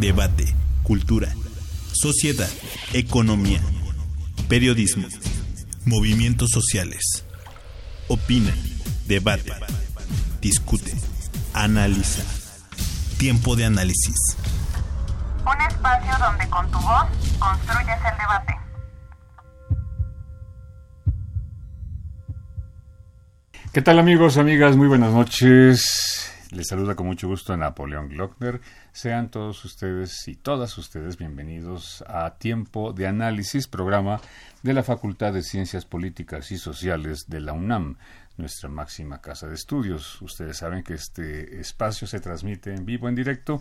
debate, cultura, sociedad, economía, periodismo, movimientos sociales. Opina, debate, discute, analiza. Tiempo de análisis. Un espacio donde con tu voz construyes el debate. ¿Qué tal amigos, amigas? Muy buenas noches. Les saluda con mucho gusto Napoleón Glockner sean todos ustedes y todas ustedes bienvenidos a Tiempo de Análisis, programa de la Facultad de Ciencias Políticas y Sociales de la UNAM, nuestra máxima casa de estudios. Ustedes saben que este espacio se transmite en vivo, en directo,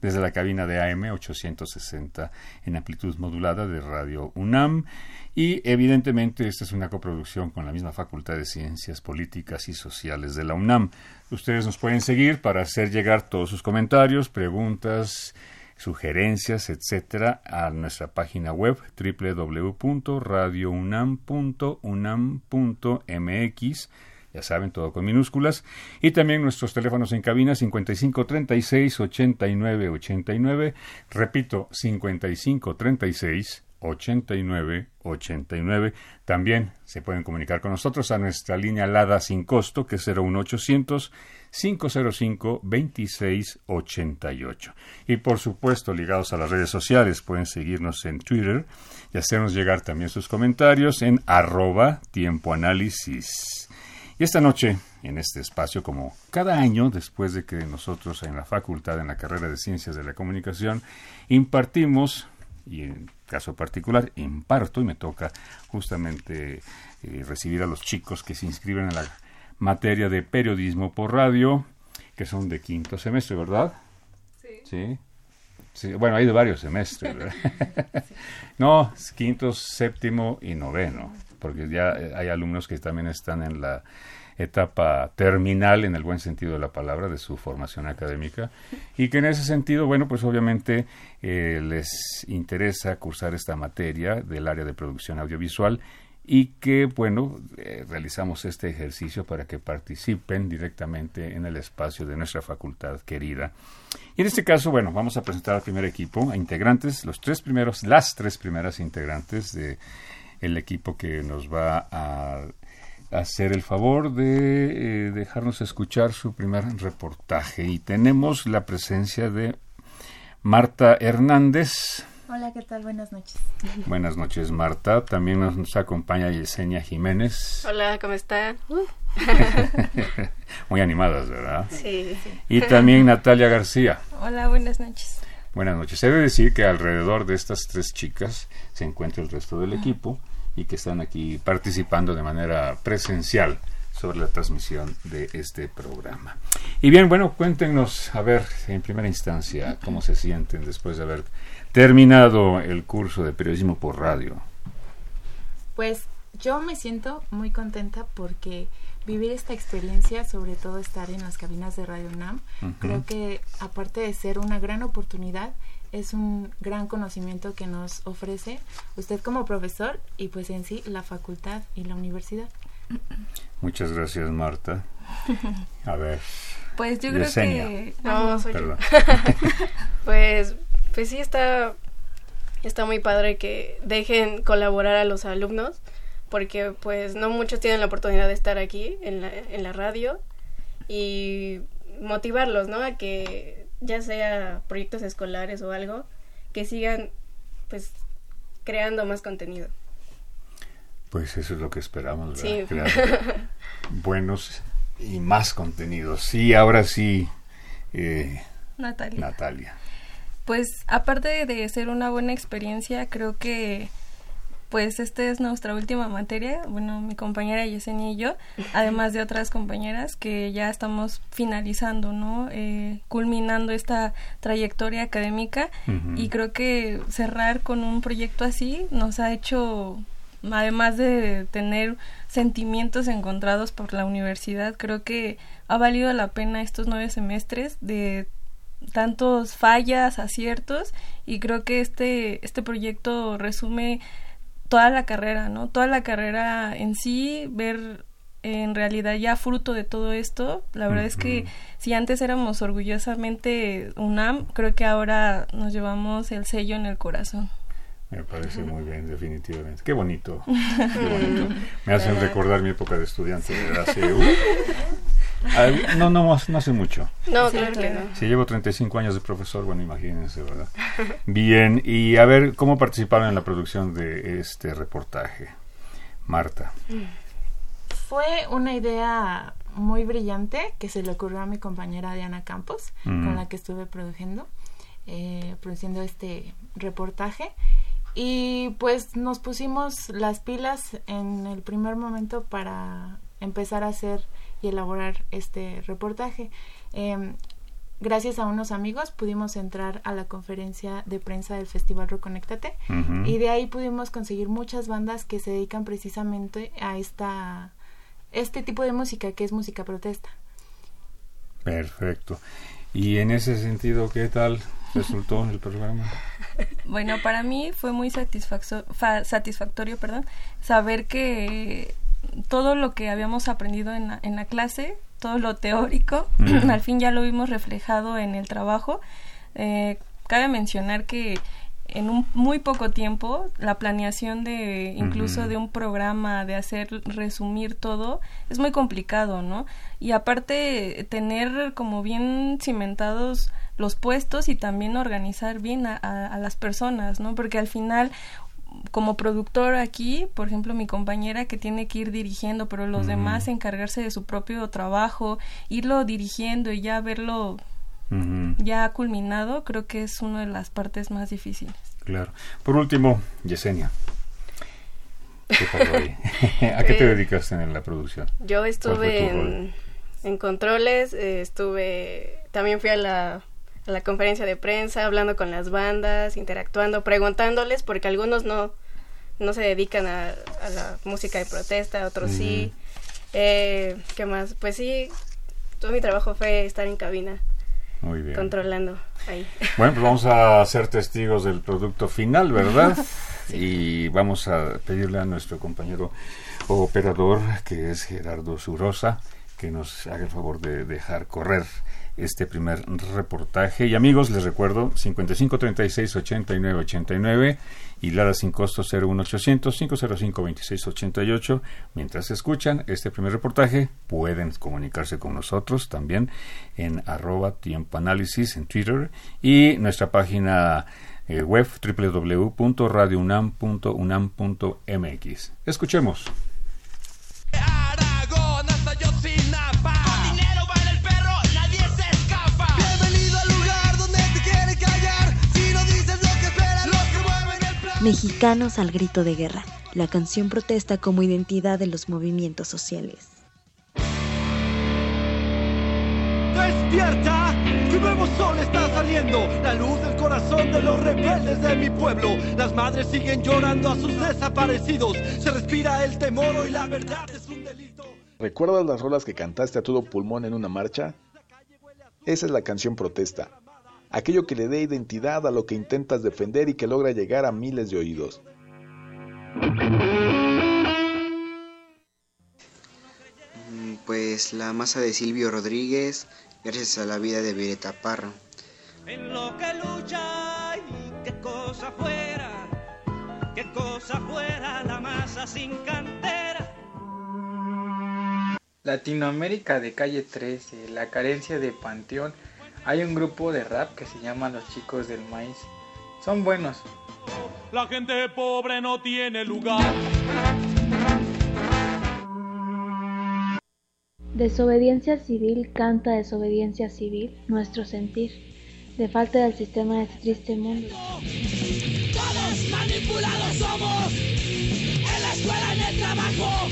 desde la cabina de AM 860 en amplitud modulada de Radio UNAM. Y evidentemente esta es una coproducción con la misma Facultad de Ciencias Políticas y Sociales de la UNAM. Ustedes nos pueden seguir para hacer llegar todos sus comentarios, preguntas, sugerencias, etcétera, a nuestra página web www.radiounam.unam.mx. Ya saben, todo con minúsculas. Y también nuestros teléfonos en cabina 5536 8989. Repito, 5536 89 89. También se pueden comunicar con nosotros a nuestra línea LADA sin costo, que es 01800 505 2688. Y por supuesto, ligados a las redes sociales, pueden seguirnos en Twitter y hacernos llegar también sus comentarios en arroba tiempo análisis. Y esta noche, en este espacio, como cada año, después de que nosotros en la facultad, en la carrera de Ciencias de la Comunicación, impartimos y en caso particular imparto y me toca justamente eh, recibir a los chicos que se inscriben en la materia de periodismo por radio, que son de quinto semestre, ¿verdad? Sí. Sí. bueno, hay de varios semestres, ¿verdad? no, quinto, séptimo y noveno, porque ya eh, hay alumnos que también están en la etapa terminal en el buen sentido de la palabra de su formación académica y que en ese sentido, bueno, pues obviamente eh, les interesa cursar esta materia del área de producción audiovisual y que, bueno, eh, realizamos este ejercicio para que participen directamente en el espacio de nuestra facultad querida. Y en este caso, bueno, vamos a presentar al primer equipo, a integrantes, los tres primeros, las tres primeras integrantes de el equipo que nos va a hacer el favor de eh, dejarnos escuchar su primer reportaje. Y tenemos la presencia de Marta Hernández. Hola, ¿qué tal? Buenas noches. Buenas noches, Marta. También nos, acompaña Yesenia Jiménez. Hola, ¿cómo están? Muy animadas, ¿verdad? Sí, Y también Natalia García. Hola, buenas noches. Buenas noches. Se debe decir que alrededor de estas tres chicas se encuentra el resto del equipo y que están aquí participando de manera presencial sobre la transmisión de este programa. Y bien, bueno, cuéntenos, a ver, en primera instancia, cómo se sienten después de haber terminado el curso de periodismo por radio. Pues yo me siento muy contenta porque vivir esta experiencia, sobre todo estar en las cabinas de Radio NAM, creo que aparte de ser una gran oportunidad, es un gran conocimiento que nos ofrece usted como profesor y pues en sí la facultad y la universidad. Muchas gracias Marta. A ver. Pues yo creo que no, soy yo. pues pues sí está está muy padre que dejen colaborar a los alumnos porque pues no muchos tienen la oportunidad de estar aquí en la, en la radio y motivarlos, ¿no? A que ya sea proyectos escolares o algo, que sigan pues creando más contenido. Pues eso es lo que esperamos, ¿verdad? Crear buenos y más contenidos. Sí, ahora sí, eh, Natalia. Natalia. Pues aparte de ser una buena experiencia, creo que pues esta es nuestra última materia, bueno, mi compañera Yesenia y yo, además de otras compañeras que ya estamos finalizando, ¿no? Eh, culminando esta trayectoria académica. Y creo que cerrar con un proyecto así nos ha hecho, además de tener sentimientos encontrados por la universidad, creo que ha valido la pena estos nueve semestres de tantos fallas, aciertos y creo que este, este proyecto resume toda la carrera, ¿no? Toda la carrera en sí, ver en realidad ya fruto de todo esto. La verdad es que si antes éramos orgullosamente UNAM, creo que ahora nos llevamos el sello en el corazón. Me parece muy bien, definitivamente. Qué bonito. Qué bonito. Me hacen recordar mi época de estudiante. Hace, uh, no, no, no hace mucho. No, claro que no. Si llevo 35 años de profesor, bueno, imagínense, ¿verdad? Bien, y a ver, ¿cómo participaron en la producción de este reportaje? Marta. Fue una idea muy brillante que se le ocurrió a mi compañera Diana Campos, con la que estuve produciendo, eh, produciendo este reportaje. Y pues nos pusimos las pilas en el primer momento para empezar a hacer y elaborar este reportaje. Em, gracias a unos amigos pudimos entrar a la conferencia de prensa del Festival Reconéctate y de ahí pudimos conseguir muchas bandas que se dedican precisamente a esta este tipo de música que es música protesta. Perfecto. Y en ese sentido, ¿qué tal resultó el programa? Bueno, para mí fue muy satisfactorio, perdón, saber que todo lo que habíamos aprendido en la, en la clase, todo lo teórico, al fin ya lo vimos reflejado en el trabajo. Eh, cabe mencionar que en un muy poco tiempo la planeación de incluso de un programa de hacer resumir todo es muy complicado no y aparte tener como bien cimentados los puestos y también organizar bien a, a las personas no porque al final como productor aquí, por ejemplo, mi compañera que tiene que ir dirigiendo, pero los demás encargarse de su propio trabajo, irlo dirigiendo y ya verlo ya culminado, creo que es una de las partes más difíciles. Claro. Por último, Yesenia. ¿A qué te eh, dedicas en la producción? Yo estuve en, controles, eh, estuve, también fui a la a la conferencia de prensa, hablando con las bandas, interactuando, preguntándoles, porque algunos no, no se dedican a, la música de protesta, otros sí. Eh, ¿Qué más? Pues sí, todo mi trabajo fue estar en cabina. Muy bien. Controlando ahí. Bueno, pues vamos a ser testigos del producto final, ¿verdad? Y vamos a pedirle a nuestro compañero operador, que es Gerardo Zurosa, que nos haga el favor de dejar correr este primer reportaje. Y amigos, les recuerdo 55 36 89 89 y Lara sin costo 01800 505 26 88. Mientras escuchan este primer reportaje, pueden comunicarse con nosotros también en arroba tiempo análisis en Twitter y nuestra página eh, web www.radiounam.unam.mx. Escuchemos. Mexicanos al grito de guerra. La canción protesta como identidad de los movimientos sociales. ¡Despierta! ¡Tu nuevo sol está saliendo! La luz del corazón de los rebeldes de mi pueblo. Las madres siguen llorando a sus desaparecidos. Se respira el temor y la verdad es un delito. ¿Recuerdas las rolas que cantaste a todo pulmón en una marcha? Esa es la canción protesta aquello que le dé identidad a lo que intentas defender y que logra llegar a miles de oídos. Mm, pues la masa de Silvio Rodríguez, gracias a la vida de Violeta Parra. En lo que lucha y qué cosa fuera, qué cosa fuera la masa sin cantera. Latinoamérica de calle 13, la carencia de Panteón hay un grupo de rap que se llama Los Chicos del Maíz. Son buenos. La gente pobre no tiene lugar. Desobediencia civil canta desobediencia civil, nuestro sentir, de falta del sistema de este triste mundo. Todos manipulados somos escuela, en el trabajo,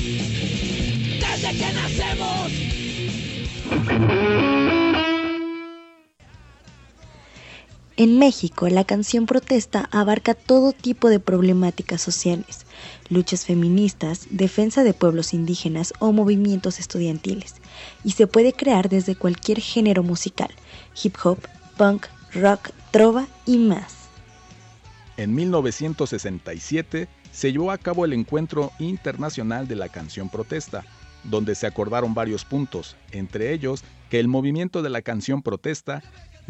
desde que nacemos. En México, la canción protesta abarca todo tipo de problemáticas sociales, luchas feministas, defensa de pueblos indígenas o movimientos estudiantiles, y se puede crear desde cualquier género musical, hip hop, punk, rock, trova y más. En 1967 se llevó a cabo el Encuentro Internacional de la Canción Protesta, donde se acordaron varios puntos, entre ellos que el movimiento de la canción protesta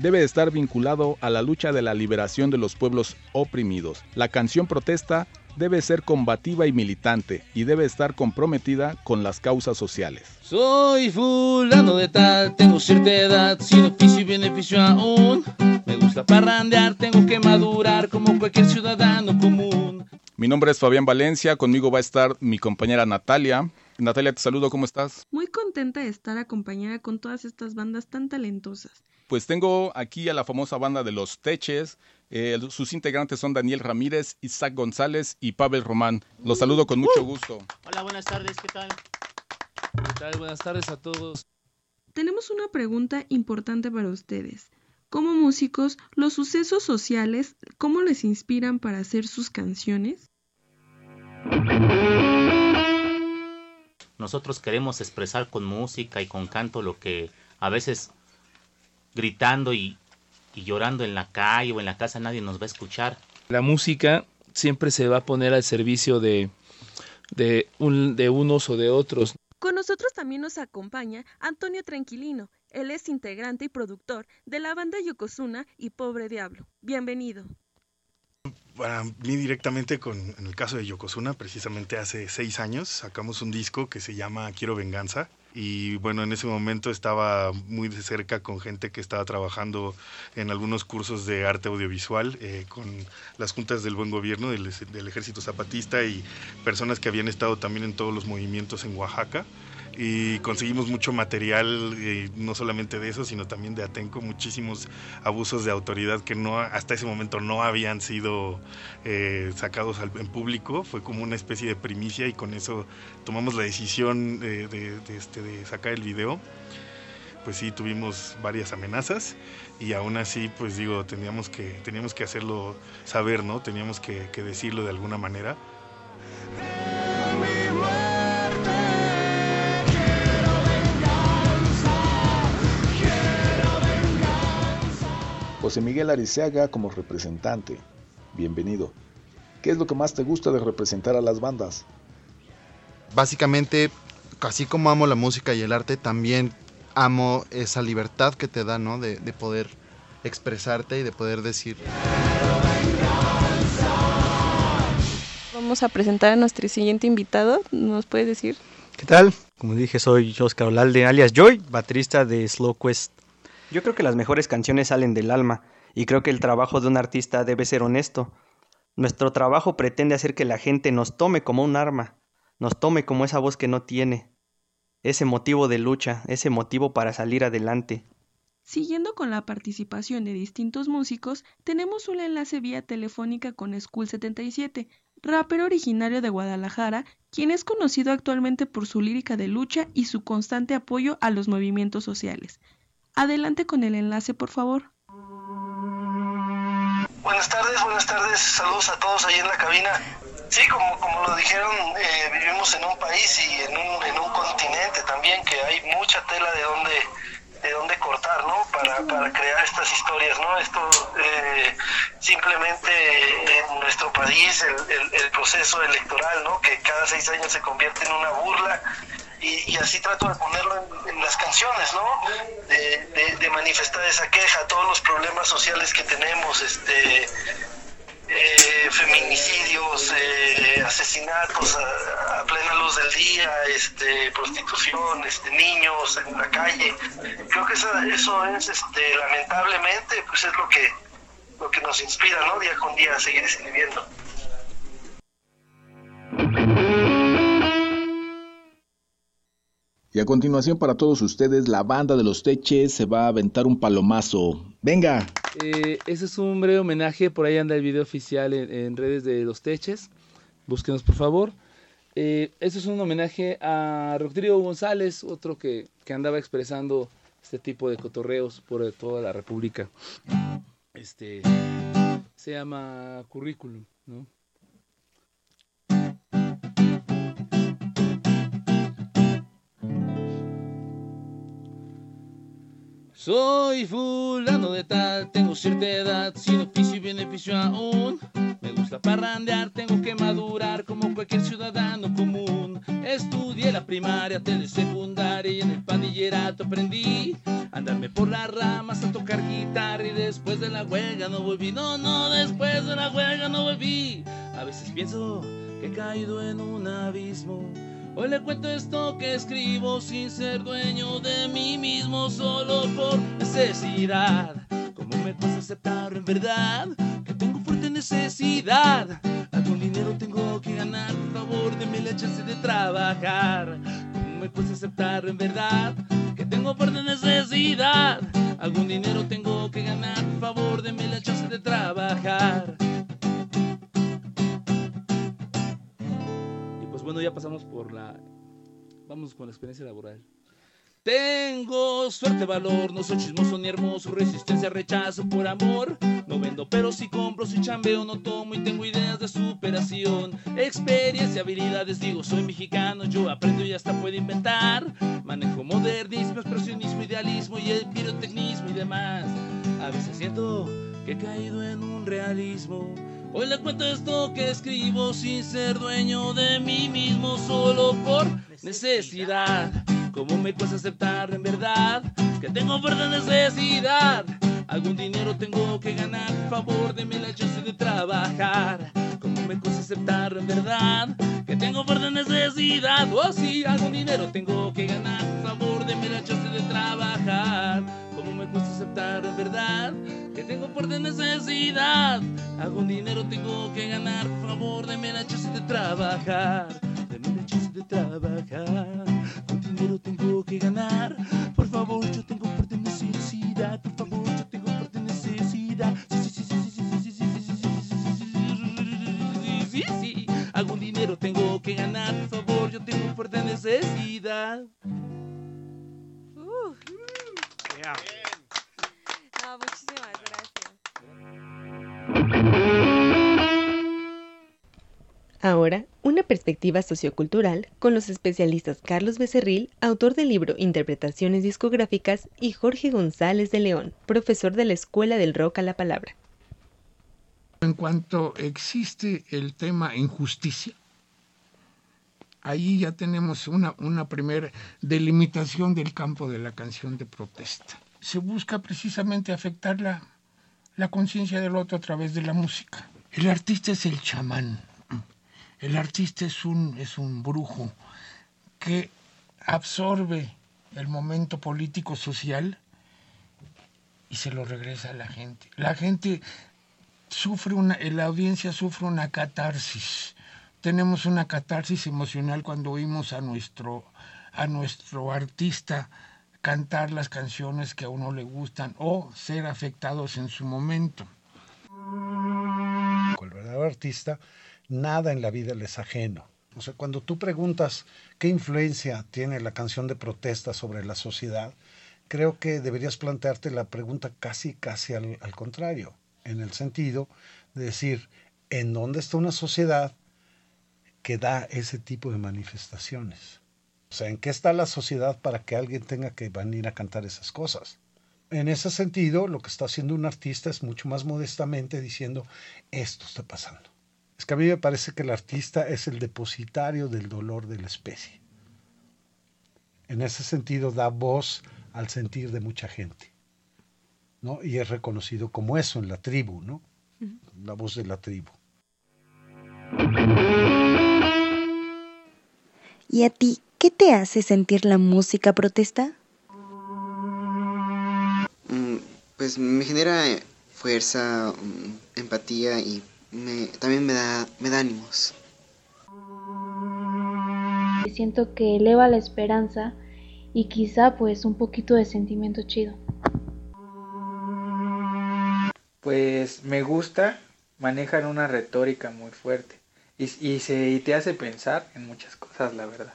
debe estar vinculado a la lucha de la liberación de los pueblos oprimidos. La canción protesta debe ser combativa y militante y debe estar comprometida con las causas sociales. Soy fulano de tal, tengo cierta edad, sin oficio y beneficio aún. Me gusta parrandear, tengo que madurar como cualquier ciudadano común. Mi nombre es Fabián Valencia, conmigo va a estar mi compañera Natalia. Natalia, te saludo, ¿cómo estás? Muy contenta de estar acompañada con todas estas bandas tan talentosas. Pues tengo aquí a la famosa banda de Los Teches. Eh, sus integrantes son Daniel Ramírez, Isaac González y Pavel Román. Los saludo con mucho gusto. Hola, buenas tardes, ¿qué tal? ¿Qué tal? Buenas tardes a todos. Tenemos una pregunta importante para ustedes. Como músicos, los sucesos sociales, ¿cómo les inspiran para hacer sus canciones? Nosotros queremos expresar con música y con canto lo que a veces gritando y, llorando en la calle o en la casa nadie nos va a escuchar. La música siempre se va a poner al servicio de, de, de unos o de otros. Con nosotros también nos acompaña Antonio Tranquilino. Él es integrante y productor de la banda Yokozuna y Pobre Diablo. Bienvenido. Para mí directamente con, en el caso de Yokozuna, precisamente hace seis años sacamos un disco que se llama Quiero Venganza. Y bueno, en ese momento estaba muy de cerca con gente que estaba trabajando en algunos cursos de arte audiovisual, eh, con las juntas del buen gobierno del, del ejército zapatista y personas que habían estado también en todos los movimientos en Oaxaca y conseguimos mucho material, eh, no solamente de eso, sino también de Atenco, muchísimos abusos de autoridad que no hasta ese momento no habían sido eh, sacados al, en público. Fue como una especie de primicia y con eso tomamos la decisión de, de, este, de sacar el video. Pues sí, tuvimos varias amenazas y aún así, pues digo, teníamos que, teníamos que hacerlo saber, ¿no? Teníamos que decirlo de alguna manera. José Miguel Ariceaga como representante. Bienvenido. ¿Qué es lo que más te gusta de representar a las bandas? Básicamente, así como amo la música y el arte, también amo esa libertad que te da, ¿no? De, de poder expresarte y de poder decir. Vamos a presentar a nuestro siguiente invitado. ¿Nos puedes decir? ¿Qué tal? Como dije, soy Oscar Olalde, alias Joy, baterista de Slow Quest. Yo creo que las mejores canciones salen del alma, y creo que el trabajo de un artista debe ser honesto. Nuestro trabajo pretende hacer que la gente nos tome como un arma, nos tome como esa voz que no tiene, ese motivo de lucha, ese motivo para salir adelante. Siguiendo con la participación de distintos músicos, tenemos un enlace vía telefónica con School 77, rapero originario de Guadalajara, quien es conocido actualmente por su lírica de lucha y su constante apoyo a los movimientos sociales. Adelante con el enlace, por favor. Buenas tardes, buenas tardes, saludos a todos ahí en la cabina. Sí, como, como lo dijeron, eh, vivimos en un país y en un, en un continente también que hay mucha tela de donde de dónde cortar, ¿no? Para, para crear estas historias, ¿no? Esto eh, simplemente en nuestro país el, el, el, proceso electoral, ¿no? Que cada seis años se convierte en una burla y, y así trato de ponerlo en, las canciones, ¿no? De, de, manifestar esa queja, todos los problemas sociales que tenemos, este eh, feminicidios, eh, asesinatos a, plena luz del día, este, prostitución, este, niños en la calle. Creo que eso, eso es, este, lamentablemente, pues es lo que, lo que nos inspira, ¿no? Día con día a seguir escribiendo. Y a continuación para todos ustedes, la banda de los Teches se va a aventar un palomazo. ¡Venga! Eh, ese es un breve homenaje, por ahí anda el video oficial en, redes de los Teches. Búsquenos por favor. Eh, es un homenaje a Rodrigo González, otro que, que andaba expresando este tipo de cotorreos por toda la República. Este se llama currículum, ¿no? Soy fulano de tal, tengo cierta edad, sin oficio y beneficio aún. Me gusta parrandear, tengo que madurar como cualquier ciudadano común. Estudié la primaria, secundaria y en el pandillerato aprendí andarme por las ramas a tocar guitarra y después de la huelga no volví. No, no, después de la huelga no volví. A veces pienso que he caído en un abismo Hoy le cuento esto que escribo sin ser dueño de mí mismo, solo por necesidad. ¿Cómo me cuesta aceptar en verdad que tengo fuerte necesidad? Algún dinero tengo que ganar, por favor, denme la chance de trabajar. ¿Cómo me cuesta aceptar en verdad que tengo fuerte necesidad? Algún dinero tengo que ganar, por favor, denme la chance de trabajar. Bueno, ya pasamos por la... Vamos con la experiencia laboral. Tengo suerte, valor, no soy chismoso ni hermoso, resistencia, rechazo por amor. No vendo, pero si compro, si chambeo, no tomo y tengo ideas de superación. Experiencia, habilidades, digo, soy mexicano, yo aprendo y hasta puedo inventar. Manejo modernismo, expresionismo, idealismo y el pirotecnismo y demás. A veces siento que he caído en un realismo Hoy le cuento esto que escribo sin ser dueño de mí mismo, solo por necesidad. ¿Cómo me cuesta aceptar en verdad que tengo fuerte necesidad? Algún dinero tengo que ganar, por favor, deme la chance de trabajar. ¿Cómo me cuesta aceptar en verdad que tengo fuerte necesidad? Oh, sí, algún dinero tengo que ganar, por favor, deme la chance de trabajar. ¿Cómo me cuesta aceptar en verdad que tengo fuerte necesidad? Algún dinero tengo que ganar, por favor, deme la chance de trabajar. Deme la chance de trabajar. Con dinero tengo que ganar, por favor, yo tengo fuerte necesidad. Por favor, yo tengo fuerte necesidad. Sí, sí, sí, sí, sí, sí, sí, sí, sí, sí, sí. Algún dinero tengo que ganar, por favor, yo tengo fuerte necesidad. Uh. Yeah. No, muchísimas Ahora, una perspectiva sociocultural con los especialistas Carlos Becerril, autor del libro Interpretaciones discográficas, y Jorge González de León, profesor de la Escuela del Rock a la Palabra. En cuanto existe el tema injusticia, ahí ya tenemos una, una primera delimitación del campo de la canción de protesta. Se busca precisamente afectar la, la conciencia del otro a través de la música. El artista es el chamán el artista es un, es un brujo que absorbe el momento político social y se lo regresa a la gente. La gente sufre una, la audiencia sufre una catarsis. Tenemos una catarsis emocional cuando oímos a nuestro, a nuestro artista cantar las canciones que a uno le gustan o ser afectados en su momento. El verdadero artista nada en la vida les ajeno. O sea, cuando tú preguntas qué influencia tiene la canción de protesta sobre la sociedad, creo que deberías plantearte la pregunta casi, casi al, al contrario, en el sentido de decir, ¿en dónde está una sociedad que da ese tipo de manifestaciones? O sea, ¿en qué está la sociedad para que alguien tenga que venir a cantar esas cosas? En ese sentido, lo que está haciendo un artista es mucho más modestamente diciendo, esto está pasando. Es que a mí me parece que el artista es el depositario del dolor de la especie. En ese sentido da voz al sentir de mucha gente. ¿no? Y es reconocido como eso en la tribu, ¿no? La voz de la tribu. ¿Y a ti qué te hace sentir la música protesta? Mm, pues me genera fuerza, mm, empatía y me, también me da, me da ánimos. Siento que eleva la esperanza y quizá pues un poquito de sentimiento chido. Pues me gusta, manejan una retórica muy fuerte y, y, se, y te hace pensar en muchas cosas, la verdad.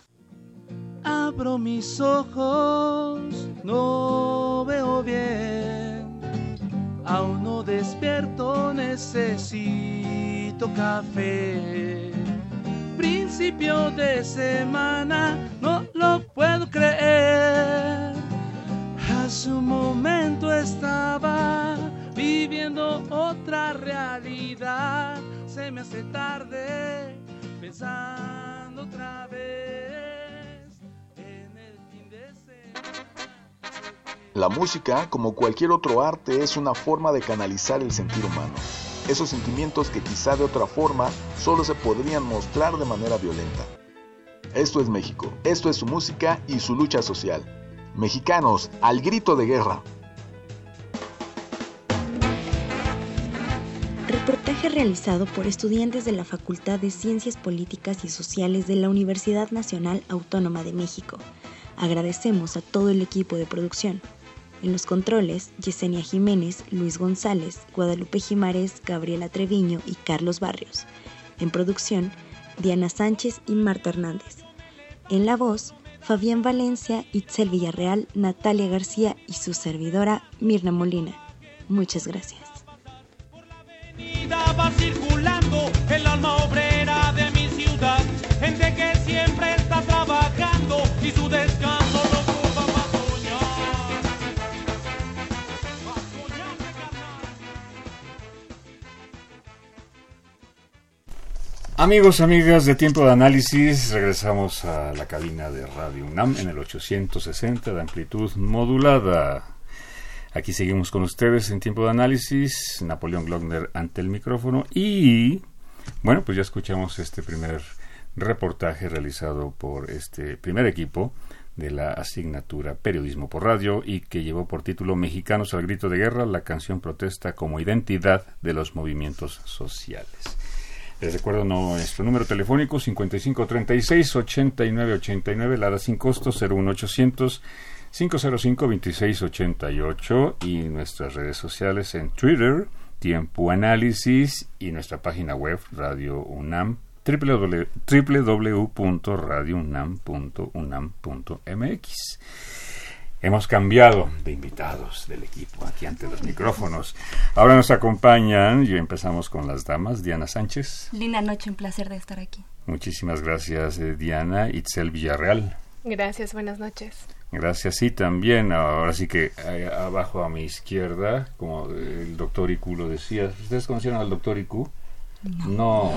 Abro mis ojos, no veo bien. Aún no despierto, necesito café. Principio de semana, no lo puedo creer. Hace un momento estaba viviendo otra realidad. Se me hace tarde pensando otra vez La música, como cualquier otro arte, es una forma de canalizar el sentir humano. Esos sentimientos que quizá de otra forma solo se podrían mostrar de manera violenta. Esto es México, esto es su música y su lucha social. Mexicanos, al grito de guerra. Reportaje realizado por estudiantes de la Facultad de Ciencias Políticas y Sociales de la Universidad Nacional Autónoma de México. Agradecemos a todo el equipo de producción. En los controles, Yesenia Jiménez, Luis González, Guadalupe Jimares, Gabriela Treviño y Carlos Barrios. En producción, Diana Sánchez y Marta Hernández. En la voz, Fabián Valencia, Itzel Villarreal, Natalia García y su servidora Mirna Molina. Muchas gracias. Amigos, amigas de Tiempo de Análisis, regresamos a la cabina de Radio UNAM en el 860 de amplitud modulada. Aquí seguimos con ustedes en Tiempo de Análisis, Napoleón Glockner ante el micrófono y, bueno, pues ya escuchamos este primer reportaje realizado por este primer equipo de la asignatura Periodismo por Radio y que llevó por título Mexicanos al grito de guerra, la canción protesta como identidad de los movimientos sociales. Les recuerdo nuestro número telefónico 5536-8989, la da sin costo 01800 505-2688 y nuestras redes sociales en Twitter, Tiempo Análisis y nuestra página web Radio UNAM www.radiounam.unam.mx. Hemos cambiado de invitados del equipo aquí ante los micrófonos. Ahora nos acompañan y empezamos con las damas. Diana Sánchez. Linda noche, un placer de estar aquí. Muchísimas gracias, eh, Diana. Itzel Villarreal. Gracias, buenas noches. Gracias. Sí, también, ahora sí que eh, abajo a mi izquierda, como el doctor Iku lo decía. ¿Ustedes conocieron al doctor Iku? No, no,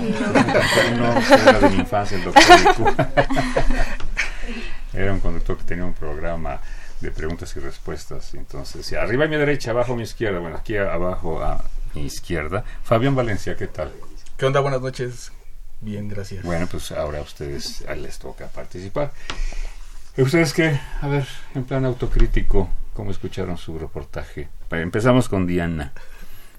no, era de mi infancia el doctor Iku. era un conductor que tenía un programa de preguntas y respuestas. Entonces, arriba a mi derecha, abajo a mi izquierda, bueno, aquí abajo a mi izquierda. Fabián Valencia, ¿qué tal? ¿Qué onda? Buenas noches. Bien, gracias. Bueno, pues ahora a ustedes les toca participar. ¿Y ustedes qué? A ver, en plan autocrítico, ¿cómo escucharon su reportaje? Empezamos con Diana.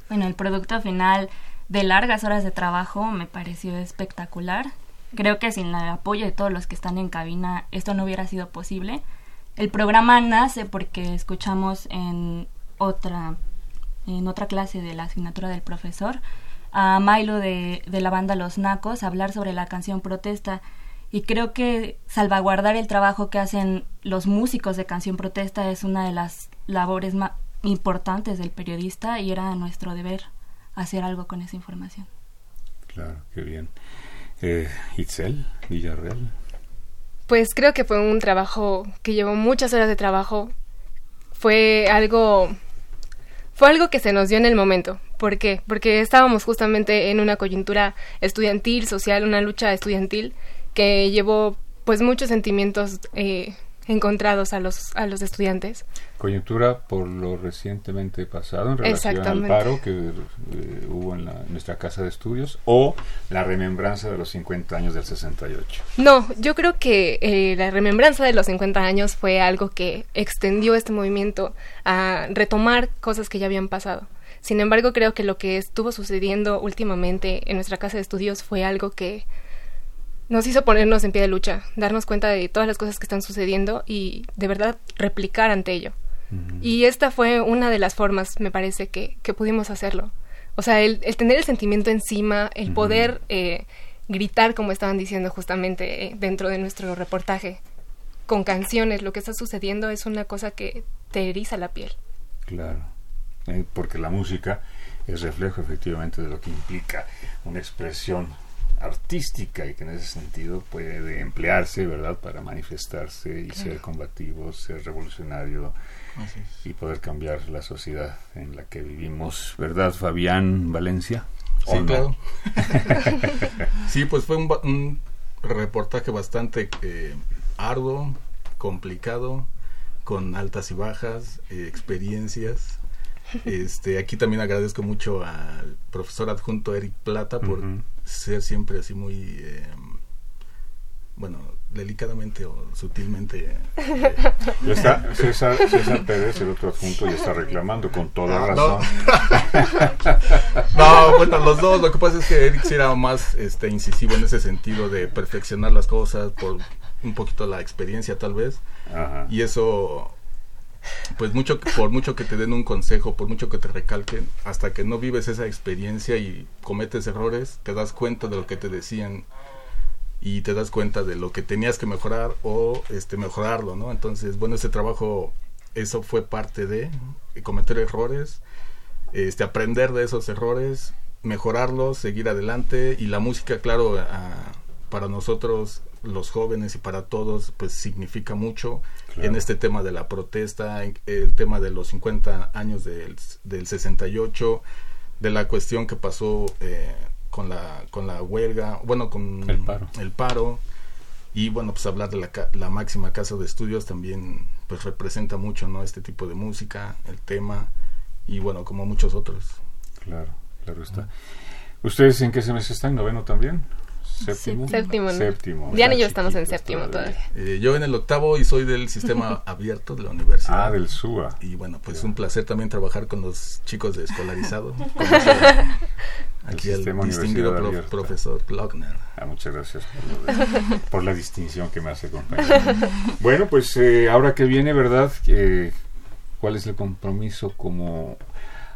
Bueno, el producto final de largas horas de trabajo me pareció espectacular. Creo que sin el apoyo de todos los que están en cabina esto no hubiera sido posible. El programa nace porque escuchamos en otra en otra clase de la asignatura del profesor a Milo de, de la banda Los Nacos hablar sobre la canción Protesta y creo que salvaguardar el trabajo que hacen los músicos de canción protesta es una de las labores más importantes del periodista y era nuestro deber hacer algo con esa información. Claro, qué bien. Eh, Itzel, Villarreal. Pues creo que fue un trabajo que llevó muchas horas de trabajo. Fue algo fue algo que se nos dio en el momento. ¿Por qué? Porque estábamos justamente en una coyuntura estudiantil, social, una lucha estudiantil que llevó pues muchos sentimientos eh, encontrados a los a los estudiantes. Coyuntura por lo recientemente pasado en relación al paro que eh, hubo en, la, en, nuestra casa de estudios o la remembranza de los 50 años del 68. No, yo creo que eh, la remembranza de los 50 años fue algo que extendió este movimiento a retomar cosas que ya habían pasado. Sin embargo, creo que lo que estuvo sucediendo últimamente en nuestra casa de estudios fue algo que nos hizo ponernos en pie de lucha, darnos cuenta de todas las cosas que están sucediendo y de verdad replicar ante ello. Uh -huh. Y esta fue una de las formas, me parece, que, que pudimos hacerlo. O sea, el, el, tener el sentimiento encima, el uh -huh. poder eh, gritar, como estaban diciendo justamente eh, dentro de nuestro reportaje, con canciones, lo que está sucediendo es una cosa que te eriza la piel. Claro, eh, porque la música es reflejo efectivamente de lo que implica una expresión artística y que en ese sentido puede emplearse, ¿verdad?, para manifestarse y Claro. ser combativo, ser revolucionario y poder cambiar la sociedad en la que vivimos, ¿verdad, Fabián Valencia? ¿O Sí, no? claro. sí, pues fue un, ba- un reportaje bastante eh, arduo, complicado, con altas y bajas, eh, experiencias. Este, aquí también agradezco mucho al profesor adjunto Eric Plata por. Ser siempre así muy, eh, bueno, delicadamente o sutilmente. eh, Ya está César, César Pérez, el otro adjunto, ya está reclamando con toda razón. No, bueno, los dos. Lo que pasa es que Eric sí era más este, incisivo en ese sentido de perfeccionar las cosas por un poquito la experiencia tal vez. Ajá. Y eso, pues mucho por mucho que te den un consejo, por mucho que te recalquen, hasta que no vives esa experiencia y cometes errores, te das cuenta de lo que te decían y te das cuenta de lo que tenías que mejorar o este mejorarlo, ¿no? Entonces, bueno, ese trabajo eso fue parte de cometer errores, este aprender de esos errores, mejorarlos, seguir adelante y la música, claro, para nosotros los jóvenes y para todos pues significa mucho Claro. en este tema de la protesta, en- el tema de los 50 años del, del 68, de la cuestión que pasó eh, con la con la huelga, bueno, con El paro. el paro y bueno, pues hablar de la, la máxima casa de estudios también pues representa mucho, ¿no? Este tipo de música, el tema y bueno, como muchos otros. Claro, claro está. ¿Ustedes en qué semestre están? ¿Noveno también? ¿Séptimo? Séptimo, ¿no? Séptimo. Diana y yo estamos en séptimo todavía. Eh, yo en el octavo y soy del sistema abierto de la universidad. Ah, del SUA. Y bueno, pues un placer también trabajar con los chicos de escolarizado. El Aquí el distinguido prof- profesor Glockner. Ah, muchas gracias por, lo de- por la distinción que me hace compañero. Bueno, pues eh, ahora que viene, ¿verdad? Eh, ¿Cuál es el compromiso como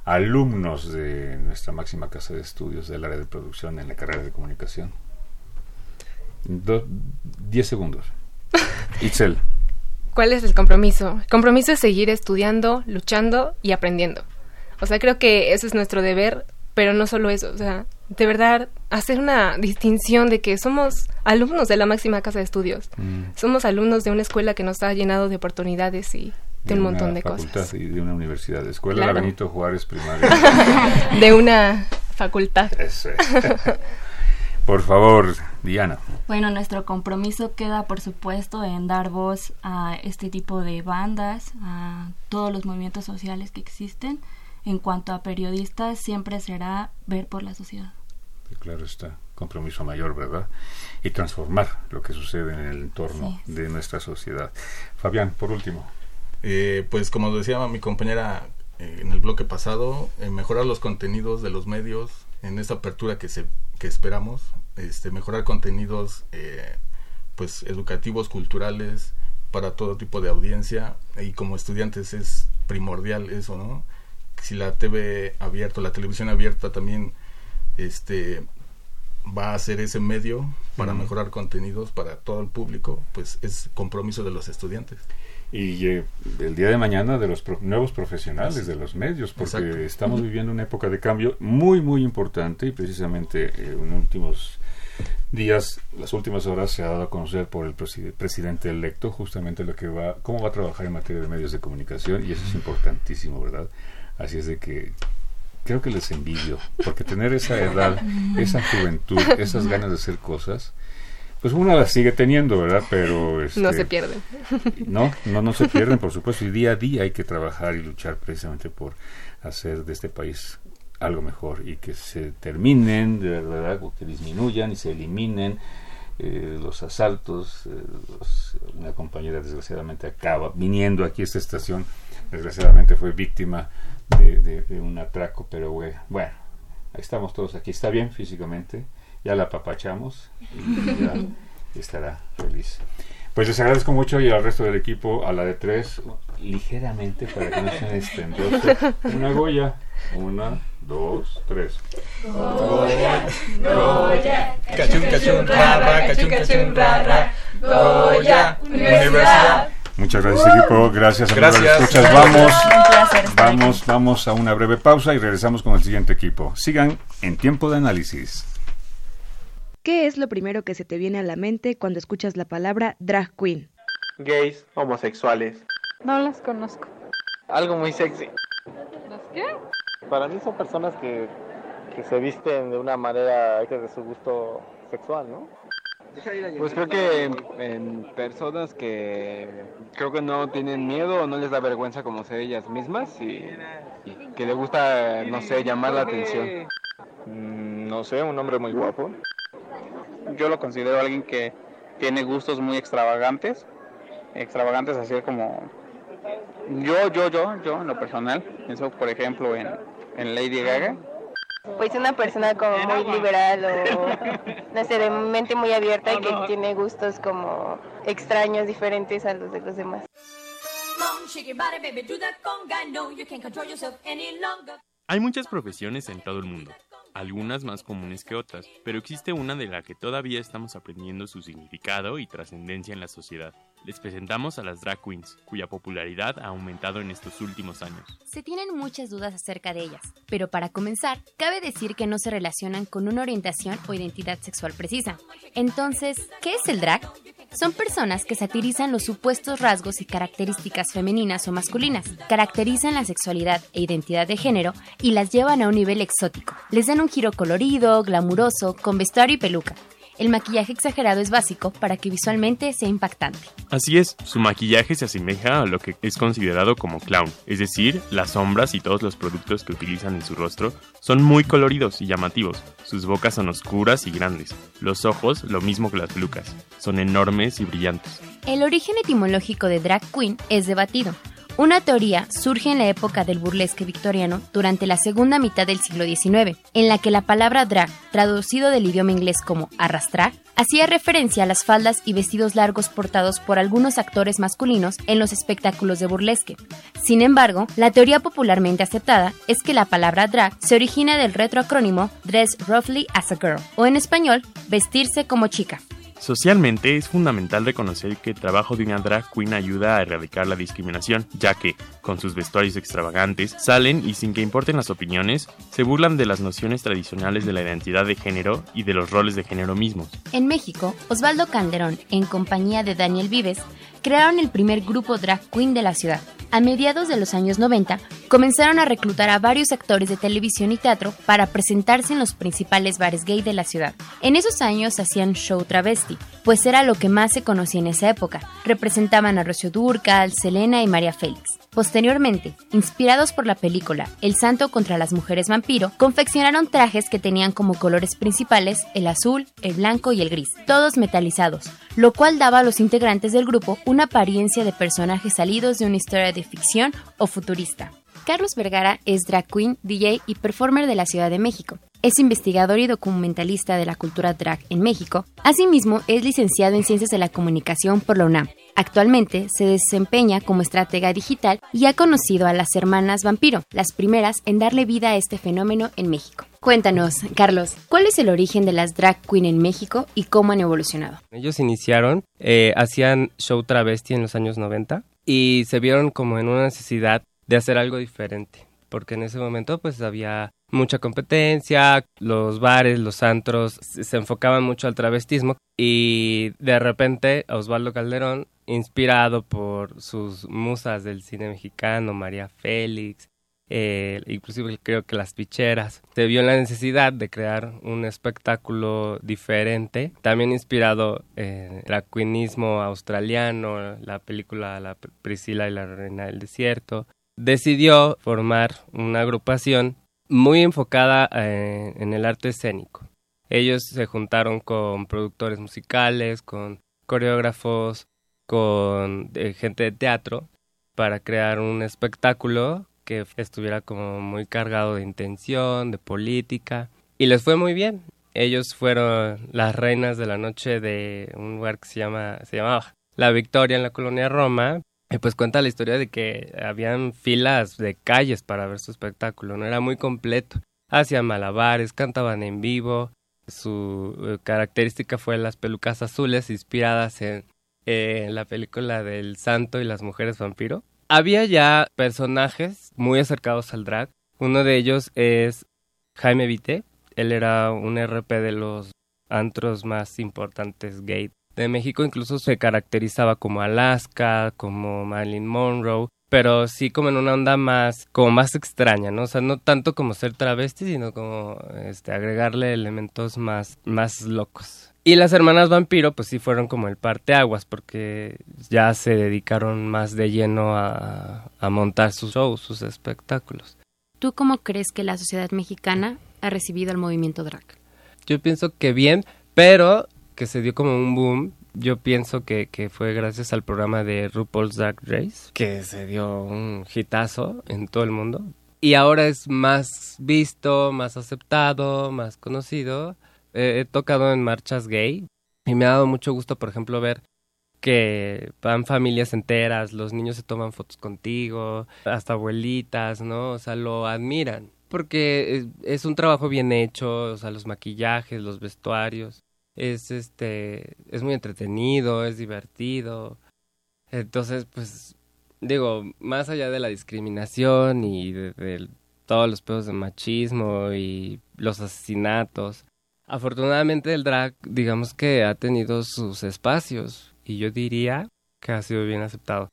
alumnos de nuestra máxima casa de estudios del área de producción en la carrera de comunicación? Do- diez segundos. Itzel. ¿Cuál es el compromiso? El compromiso es seguir estudiando, luchando y aprendiendo. O sea, creo que ese es nuestro deber, pero no solo eso. O sea, de verdad, hacer una distinción de que somos alumnos de la máxima casa de estudios. Mm. Somos alumnos de una escuela que nos ha llenado de oportunidades y de, un una montón de facultad cosas. Y de una universidad. Escuela Claro. La Benito Juárez Primaria. de una facultad. Eso es. Por favor, Diana. Bueno, nuestro compromiso queda, por supuesto, en dar voz a este tipo de bandas, a todos los movimientos sociales que existen. En cuanto a periodistas, siempre será ver por la sociedad. Claro está, compromiso mayor, ¿verdad? Y transformar lo que sucede en el entorno de nuestra sociedad. Fabián, por último. Eh, pues como decía mi compañera eh, en el bloque pasado, eh, mejorar los contenidos de los medios en esta apertura que se que esperamos, este, mejorar contenidos eh, pues educativos, culturales para todo tipo de audiencia y como estudiantes es primordial eso, ¿no? Si la TV abierta, la televisión abierta también este va a ser ese medio para mejorar contenidos para todo el público, pues es compromiso de los estudiantes. Y eh, el día de mañana de los pro- nuevos profesionales de los medios, porque Exacto. estamos viviendo una época de cambio muy, muy importante y precisamente eh, en últimos días, las últimas horas se ha dado a conocer por el preside- presidente electo justamente lo que va, cómo va a trabajar en materia de medios de comunicación y eso es importantísimo, ¿verdad? Así es de que creo que les envidio, porque tener esa edad, esa juventud, esas ganas de hacer cosas, pues uno las sigue teniendo, ¿verdad? Pero No este, se pierden. no, no, no se pierden, por supuesto, y día a día hay que trabajar y luchar precisamente por hacer de este país algo mejor y que se terminen, de verdad, o que disminuyan y se eliminen eh, los asaltos. eh, los- una compañera desgraciadamente acaba viniendo aquí a esta estación, desgraciadamente fue víctima de, de- de un atraco, pero bue- bueno, ahí estamos todos aquí, está bien físicamente, ya la apapachamos y ya estará feliz. Pues les agradezco mucho y al resto del equipo, a la de tres, ligeramente para que no sean estendosos. Una Goya. Una, dos, tres. Goya, Goya, cachun, cachun, ra, ra, cachun, cachun, ra, ra. Goya, Universidad. Muchas gracias equipo, gracias amigos Gracias. escuchas. Vamos, vamos, vamos a una breve pausa y regresamos con el siguiente equipo. Sigan en tiempo de análisis. ¿Qué es lo primero que se te viene a la mente cuando escuchas la palabra drag queen? Gays, homosexuales. No las conozco. Algo muy sexy. ¿Las qué? Para mí son personas que, que se visten de una manera que es de su gusto sexual, ¿no? Pues creo que en, en personas que creo que no tienen miedo o no les da vergüenza como ser ellas mismas y, y que les gusta, no sé, llamar la atención. Mm, No sé, un hombre muy guapo. Yo lo considero alguien que tiene gustos muy extravagantes, extravagantes así como yo, yo, yo, yo en lo personal, pienso por ejemplo en, en Lady Gaga. Pues una persona como muy liberal o, no sé, de mente muy abierta y que tiene gustos como extraños, diferentes a los de los demás. Hay muchas profesiones en todo el mundo, algunas más comunes que otras, pero existe una de la que todavía estamos aprendiendo su significado y trascendencia en la sociedad. Les presentamos a las drag queens, cuya popularidad ha aumentado en estos últimos años. Se tienen muchas dudas acerca de ellas, pero para comenzar, cabe decir que no se relacionan con una orientación o identidad sexual precisa. Entonces, ¿qué es el drag? Son personas que satirizan los supuestos rasgos y características femeninas o masculinas, caracterizan la sexualidad e identidad de género y las llevan a un nivel exótico. Les dan un giro colorido, glamuroso, con vestuario y peluca. El maquillaje exagerado es básico para que visualmente sea impactante. Así es, su maquillaje se asemeja a lo que es considerado como clown, es decir, las sombras y todos los productos que utilizan en su rostro son muy coloridos y llamativos. Sus bocas son oscuras y grandes, los ojos lo mismo que las pelucas, son enormes y brillantes. El origen etimológico de drag queen es debatido. Una teoría surge en la época del burlesque victoriano durante la segunda mitad del siglo XIX, en la que la palabra drag, traducido del idioma inglés como arrastrar, hacía referencia a las faldas y vestidos largos portados por algunos actores masculinos en los espectáculos de burlesque. Sin embargo, la teoría popularmente aceptada es que la palabra drag se origina del retroacrónimo Dress Roughly as a Girl, o en español, vestirse como chica. Socialmente es fundamental reconocer que el trabajo de una drag queen ayuda a erradicar la discriminación, ya que, con sus vestuarios extravagantes, salen y sin que importen las opiniones, se burlan de las nociones tradicionales de la identidad de género y de los roles de género mismos. En México, Osvaldo Calderón, en compañía de Daniel Vives, crearon el primer grupo drag queen de la ciudad. A mediados de los años 90, comenzaron a reclutar a varios actores de televisión y teatro para presentarse en los principales bares gay de la ciudad. En esos años hacían show travesti, pues era lo que más se conocía en esa época. Representaban a Rocío Dúrcal, Selena y María Félix. Posteriormente, inspirados por la película El Santo contra las Mujeres Vampiro, confeccionaron trajes que tenían como colores principales el azul, el blanco y el gris, todos metalizados, lo cual daba a los integrantes del grupo una apariencia de personajes salidos de una historia de ficción o futurista. Carlos Vergara es drag queen, DJ y performer de la Ciudad de México. Es investigador y documentalista de la cultura drag en México. Asimismo, es licenciado en Ciencias de la Comunicación por la UNAM. Actualmente se desempeña como estratega digital y ha conocido a las hermanas Vampiro, las primeras en darle vida a este fenómeno en México. Cuéntanos, Carlos, ¿cuál es el origen de las drag queen en México y cómo han evolucionado? Ellos iniciaron, eh, hacían show travesti en los años 90 y se vieron como en una necesidad de hacer algo diferente, porque en ese momento pues había mucha competencia, los bares, los antros se enfocaban mucho al travestismo y de repente Osvaldo Calderón, inspirado por sus musas del cine mexicano, María Félix, eh, inclusive creo que las picheras, se vio la necesidad de crear un espectáculo diferente, también inspirado en el aquinismo australiano, la película La Priscila y la Reina del Desierto. Decidió formar una agrupación muy enfocada eh, en el arte escénico. Ellos se juntaron con productores musicales, con coreógrafos, con eh, gente de teatro para crear un espectáculo que estuviera como muy cargado de intención, de política y les fue muy bien. Ellos fueron las reinas de la noche de un lugar que se llama se llamaba La Victoria en la colonia Roma. Y pues cuenta la historia de que habían filas de calles para ver su espectáculo, no era muy completo. Hacían malabares, cantaban en vivo, Su eh, característica fue las pelucas azules inspiradas en, eh, en la película del santo y las mujeres vampiro. Había ya personajes muy acercados al drag. Uno de ellos es Jaime Vite. Él era un RP de los antros más importantes gay de México. Incluso se caracterizaba como Alaska, como Marilyn Monroe pero sí como en una onda más, como más extraña, ¿no? O sea, no tanto como ser travesti, sino como este, agregarle elementos más, más locos. Y las hermanas vampiro, pues sí fueron como el parteaguas, porque ya se dedicaron más de lleno a, a montar sus shows, sus espectáculos. ¿Tú cómo crees que la sociedad mexicana ha recibido el movimiento drag? Yo pienso que bien, pero que se dio como un boom yo pienso que, que, fue gracias al programa de RuPaul's Drag Race, que se dio un hitazo en todo el mundo. Y ahora es más visto, más aceptado, más conocido. Eh, he tocado en marchas gay y me ha dado mucho gusto, por ejemplo, ver que van familias enteras, los niños se toman fotos contigo, hasta abuelitas, ¿no? O sea, lo admiran. Porque es, un trabajo bien hecho, o sea, los maquillajes, los vestuarios es este es muy entretenido, es divertido. Entonces, pues digo, más allá de la discriminación y de, todos los pedos de machismo y los asesinatos, afortunadamente el drag, digamos que ha tenido sus espacios y yo diría que ha sido bien aceptado.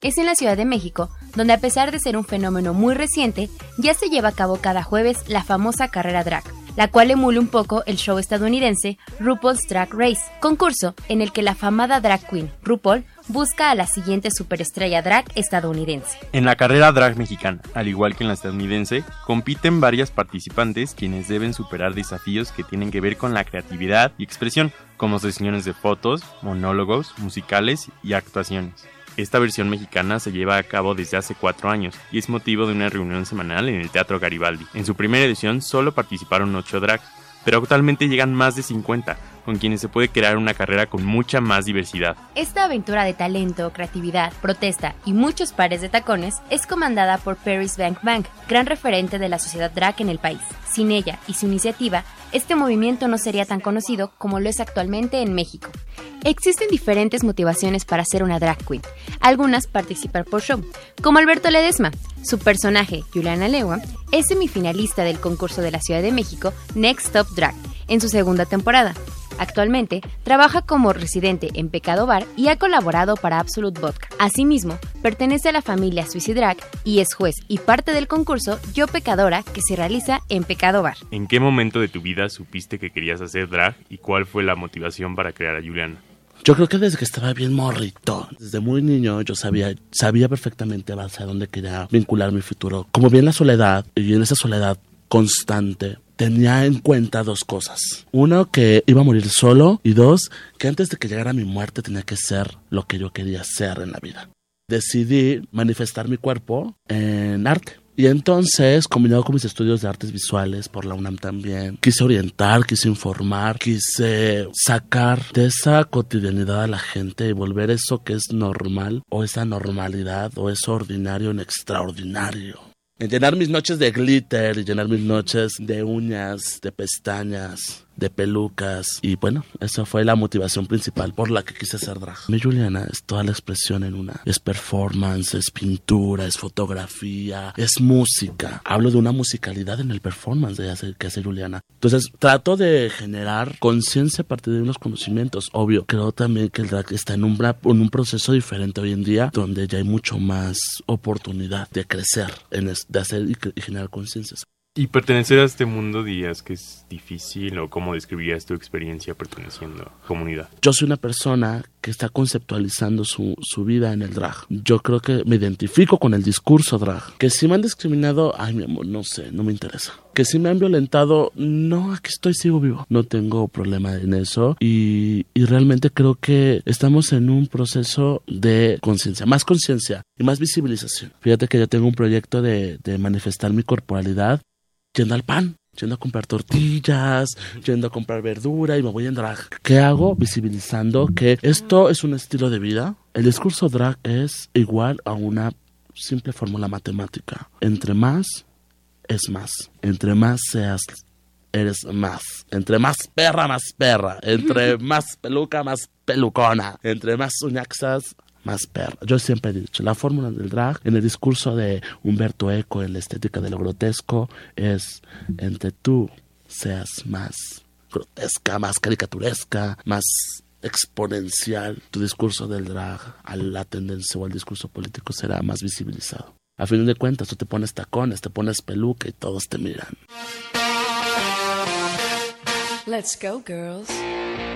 Es en la Ciudad de México, donde a pesar de ser un fenómeno muy reciente, ya se lleva a cabo cada jueves la famosa carrera drag, la cual emule un poco el show estadounidense RuPaul's Drag Race, concurso en el que la famada drag queen RuPaul busca a la siguiente superestrella drag estadounidense. En la carrera drag mexicana, al igual que en la estadounidense, compiten varias participantes quienes deben superar desafíos que tienen que ver con la creatividad y expresión, como sesiones de fotos, monólogos, musicales y actuaciones. Esta versión mexicana se lleva a cabo desde hace cuatro años y es motivo de una reunión semanal en el Teatro Garibaldi. En su primera edición solo participaron ocho drags, pero actualmente llegan más de 50, con quienes se puede crear una carrera con mucha más diversidad. Esta aventura de talento, creatividad, protesta y muchos pares de tacones es comandada por Paris Bank Bank, gran referente de la sociedad drag en el país. Sin ella y su iniciativa, este movimiento no sería tan conocido como lo es actualmente en México. Existen diferentes motivaciones para ser una drag queen, algunas participar por show, como Alberto Ledesma. Su personaje, Juliana Lewa, es semifinalista del concurso de la Ciudad de México Next Top Drag en su segunda temporada. Actualmente trabaja como residente en Pecado Bar y ha colaborado para Absolute Vodka. Asimismo, pertenece a la familia Suicidrag y es juez y parte del concurso Yo Pecadora que se realiza en Pecado Bar. ¿En qué momento de tu vida supiste que querías hacer drag y cuál fue la motivación para crear a Juliana? Yo creo que desde que estaba bien morrito, desde muy niño, yo sabía, sabía perfectamente hacia dónde quería vincular mi futuro. Como bien la soledad, y en esa soledad constante, tenía en cuenta dos cosas. Uno, que iba a morir solo y dos, que antes de que llegara mi muerte tenía que ser lo que yo quería ser en la vida. Decidí manifestar mi cuerpo en arte. Y entonces, combinado con mis estudios de artes visuales por la UNAM también, quise orientar, quise informar, quise sacar de esa cotidianidad a la gente y volver eso que es normal o esa normalidad o eso ordinario en extraordinario. En llenar mis noches de glitter llenar mis noches de uñas, de pestañas, de pelucas. Y bueno, esa fue la motivación principal por la que quise ser drag. Mi Juliana es toda la expresión en una. Es performance, es pintura, es fotografía, es música. Hablo de una musicalidad en el performance hacer, que hace Juliana. Entonces trato de generar conciencia a partir de unos conocimientos. Obvio, creo también que el drag está en un, en proceso diferente hoy en día donde ya hay mucho más oportunidad de crecer, en de hacer y generar conciencias. ¿Y pertenecer a este mundo dirías que es difícil o cómo describirías tu experiencia perteneciendo a comunidad? Yo soy una persona que está conceptualizando su, su, vida en el drag. Yo creo que me identifico con el discurso drag. Que si me han discriminado, ay mi amor, no sé, no me interesa. Que si me han violentado, no, aquí estoy, sigo vivo. No tengo problema en eso y, y realmente creo que estamos en un proceso de conciencia, más conciencia y más visibilización. Fíjate que yo tengo un proyecto de, de manifestar mi corporalidad yendo al pan, yendo a comprar tortillas, yendo a comprar verdura y me voy en drag. ¿Qué hago? Visibilizando que esto es un estilo de vida, El discurso drag es igual a una simple fórmula matemática. Entre más es más. Entre más seas eres más. Entre más perra, más perra. Entre más peluca, más pelucona. Entre más uñaxas, más. Yo siempre he dicho, la fórmula del drag en el discurso de Humberto Eco en la estética de lo grotesco es entre tú seas más grotesca, más caricaturesca, más exponencial, tu discurso del drag a la tendencia o al discurso político será más visibilizado. A fin de cuentas, tú te pones tacones, te pones peluca y todos te miran. Let's go, girls.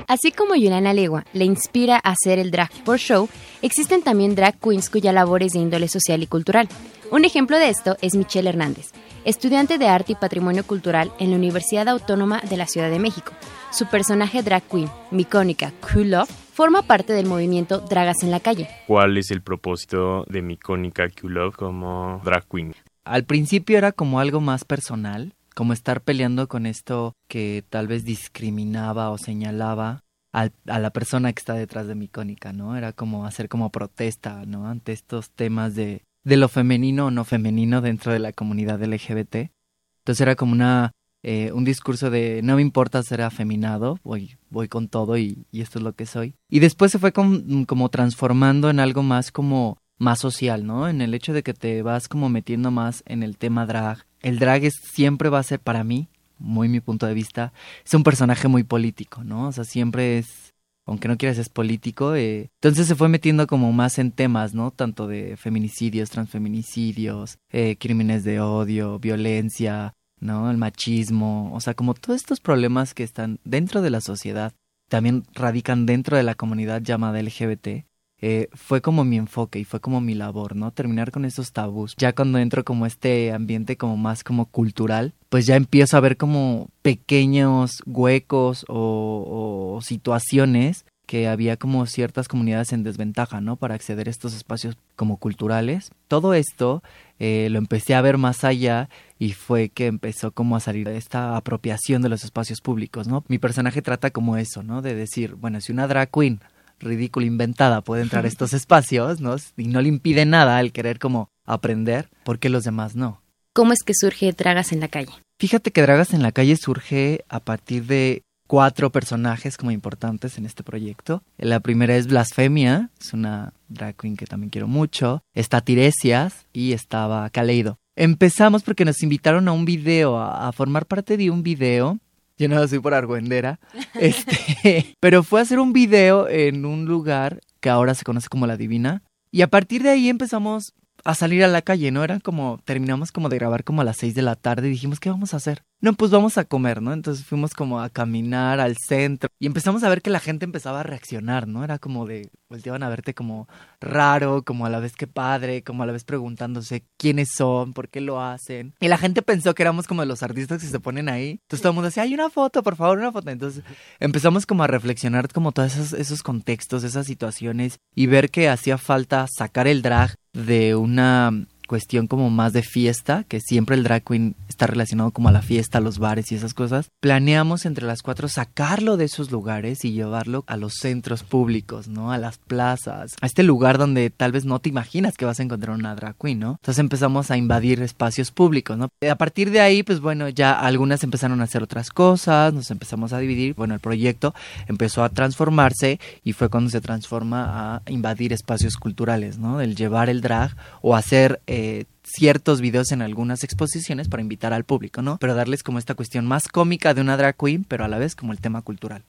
Así como Juliana Legua le inspira a hacer el drag por show, existen también drag queens cuya labor es de índole social y cultural. Un ejemplo de esto es Michelle Hernández, estudiante de arte y patrimonio cultural en la Universidad Autónoma de la Ciudad de México. Su personaje drag queen, Micónica Kulov, forma parte del movimiento Dragas en la calle. ¿Cuál es el propósito de Micónica Kulov como drag queen? Al principio era como algo más personal, como estar peleando con esto que tal vez discriminaba o señalaba al, a la persona que está detrás de Micónica, ¿no? Era como hacer como protesta, ¿no? Ante estos temas de, de lo femenino o no femenino dentro de la comunidad LGBT. Entonces era como una eh, un discurso de no me importa ser afeminado, voy, voy con todo y, y esto es lo que soy. Y después se fue com, como transformando en algo más como más social, ¿no? En el hecho de que te vas como metiendo más en el tema drag. El drag es, siempre va a ser para mí, muy mi punto de vista, es un personaje muy político, ¿no? O sea, siempre es, aunque no quieras, es político. Eh, entonces se fue metiendo como más en temas, ¿no? Tanto de feminicidios, transfeminicidios, eh, crímenes de odio, violencia, ¿no? El machismo, o sea, como todos estos problemas que están dentro de la sociedad, también radican dentro de la comunidad llamada LGBT. Eh, fue como mi enfoque y fue como mi labor, ¿no? Terminar con esos tabús. Ya cuando entro como este ambiente como más como cultural, pues ya empiezo a ver como pequeños huecos o, o situaciones que había como ciertas comunidades en desventaja, ¿no? Para acceder a estos espacios como culturales. Todo esto eh, lo empecé a ver más allá y fue que empezó como a salir esta apropiación de los espacios públicos, ¿no? Mi personaje trata como eso, ¿no? De decir, bueno, si una drag queen ridícula, inventada, puede entrar a estos espacios, ¿no? Y no le impide nada el querer como aprender, ¿por qué los demás no? ¿Cómo es que surge Dragas en la calle? Fíjate que Dragas en la calle surge a partir de cuatro personajes como importantes en este proyecto. La primera es Blasfemia, es una drag queen que también quiero mucho. Está Tiresias y estaba Kaleido. Empezamos porque nos invitaron a un video, a formar parte de un video. Yo no soy por argüendera. Este, pero fue a hacer un video en un lugar que ahora se conoce como La Divina. Y a partir de ahí empezamos a salir a la calle, ¿no? Era como, terminamos como de grabar como a las seis de la tarde y dijimos, ¿qué vamos a hacer? No, pues vamos a comer, ¿no? Entonces fuimos como a caminar al centro y empezamos a ver que la gente empezaba a reaccionar, ¿no? Era como de, volteaban a verte como raro, como a la vez que padre, como a la vez preguntándose quiénes son, por qué lo hacen. Y la gente pensó que éramos como los artistas que se ponen ahí. Entonces todo el mundo decía, hay una foto, por favor, una foto. Entonces empezamos como a reflexionar como todos esos, esos contextos, esas situaciones y ver que hacía falta sacar el drag de una cuestión como más de fiesta, que siempre el drag queen está relacionado como a la fiesta, a los bares y esas cosas, planeamos entre las cuatro sacarlo de esos lugares y llevarlo a los centros públicos, ¿no? A las plazas, a este lugar donde tal vez no te imaginas que vas a encontrar una drag queen, ¿no? Entonces empezamos a invadir espacios públicos, ¿no? A partir de ahí, pues bueno, ya algunas empezaron a hacer otras cosas, nos empezamos a dividir, bueno, el proyecto empezó a transformarse y fue cuando se transforma a invadir espacios culturales, ¿no? El llevar el drag o hacer... Eh, ciertos videos en algunas exposiciones para invitar al público, ¿no? Pero darles como esta cuestión más cómica de una drag queen, pero a la vez como el tema cultural.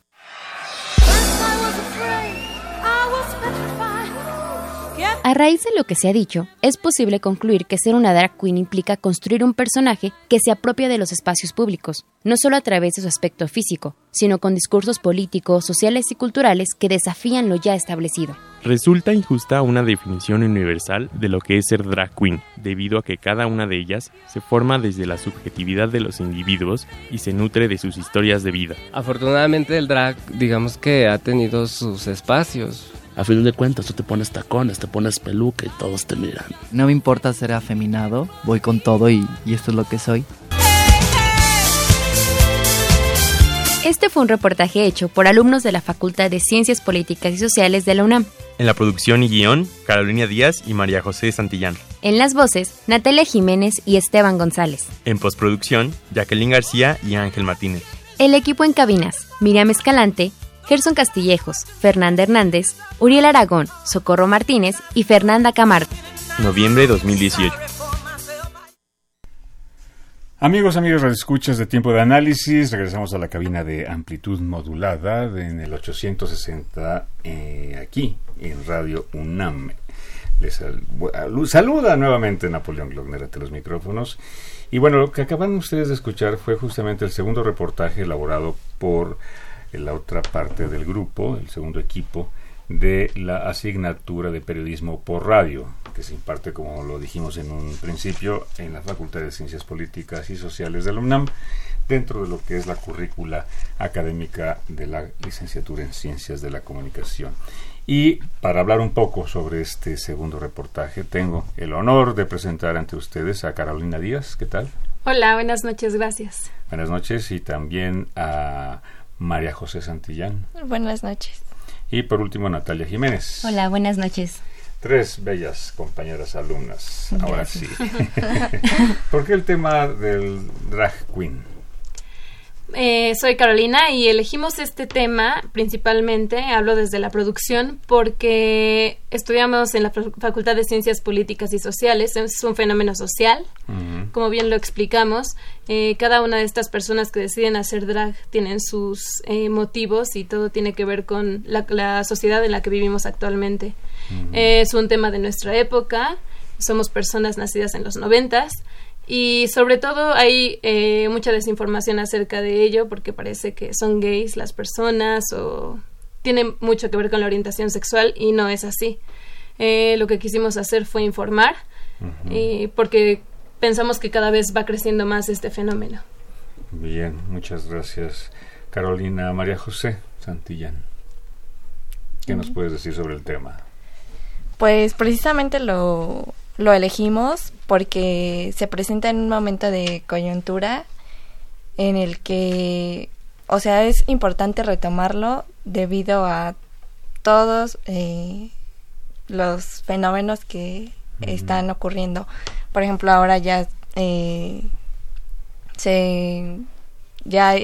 A raíz de lo que se ha dicho, es posible concluir que ser una drag queen implica construir un personaje que se apropia de los espacios públicos, no solo a través de su aspecto físico, sino con discursos políticos, sociales y culturales que desafían lo ya establecido. Resulta injusta una definición universal de lo que es ser drag queen, debido a que cada una de ellas se forma desde la subjetividad de los individuos y se nutre de sus historias de vida. Afortunadamente el drag, digamos que ha tenido sus espacios. A fin de cuentas, tú te pones tacones, te pones peluca y todos te miran. No me importa ser afeminado, voy con todo y, y esto es lo que soy. Este fue un reportaje hecho por alumnos de la Facultad de Ciencias Políticas y Sociales de la UNAM. En la producción y guion, Carolina Díaz y María José Santillán. En las voces, Natalia Jiménez y Esteban González. En postproducción, Jacqueline García y Ángel Martínez. El equipo en cabinas, Miriam Escalante, Gerson Castillejos, Fernanda Hernández, Uriel Aragón, Socorro Martínez y Fernanda Camargo. Noviembre 2018. Amigos, amigos, escuchas de tiempo de análisis, regresamos a la cabina de amplitud modulada de- en el 860 eh, aquí en Radio UNAM. Les sal- saluda nuevamente Napoleón Glockner ante los micrófonos. Y bueno, lo que acaban ustedes de escuchar fue justamente el segundo reportaje elaborado por la otra parte del grupo, el segundo equipo de la asignatura de periodismo por radio, que se imparte, como lo dijimos en un principio, en la Facultad de Ciencias Políticas y Sociales de la UNAM, dentro de lo que es la currícula académica de la licenciatura en Ciencias de la Comunicación. Y para hablar un poco sobre este segundo reportaje, tengo el honor de presentar ante ustedes a Carolina Díaz. ¿Qué tal? Hola, buenas noches, gracias. Buenas noches. Y también a María José Santillán. Buenas noches. Y por último, Natalia Jiménez. Hola, buenas noches. Tres bellas compañeras alumnas. Ahora sí. ¿Por qué el tema del drag queen? Eh, soy Carolina y elegimos este tema principalmente, hablo desde la producción, porque estudiamos en la Fa- Facultad de Ciencias Políticas y Sociales, es un fenómeno social, como bien lo explicamos. eh, cada una de estas personas que deciden hacer drag tienen sus eh, motivos y todo tiene que ver con la, la sociedad en la que vivimos actualmente. Eh, es un tema de nuestra época, somos personas nacidas en los noventas. Y sobre todo hay eh, mucha desinformación acerca de ello porque parece que son gays las personas o tiene mucho que ver con la orientación sexual y no es así. Eh, lo que quisimos hacer fue informar eh, porque pensamos que cada vez va creciendo más este fenómeno. Bien, muchas gracias. Carolina María José Santillán. ¿Qué nos puedes decir sobre el tema? Pues precisamente lo, lo elegimos porque se presenta en un momento de coyuntura en el que, o sea, es importante retomarlo debido a todos eh, los fenómenos que están ocurriendo. Por ejemplo, ahora ya eh, se ya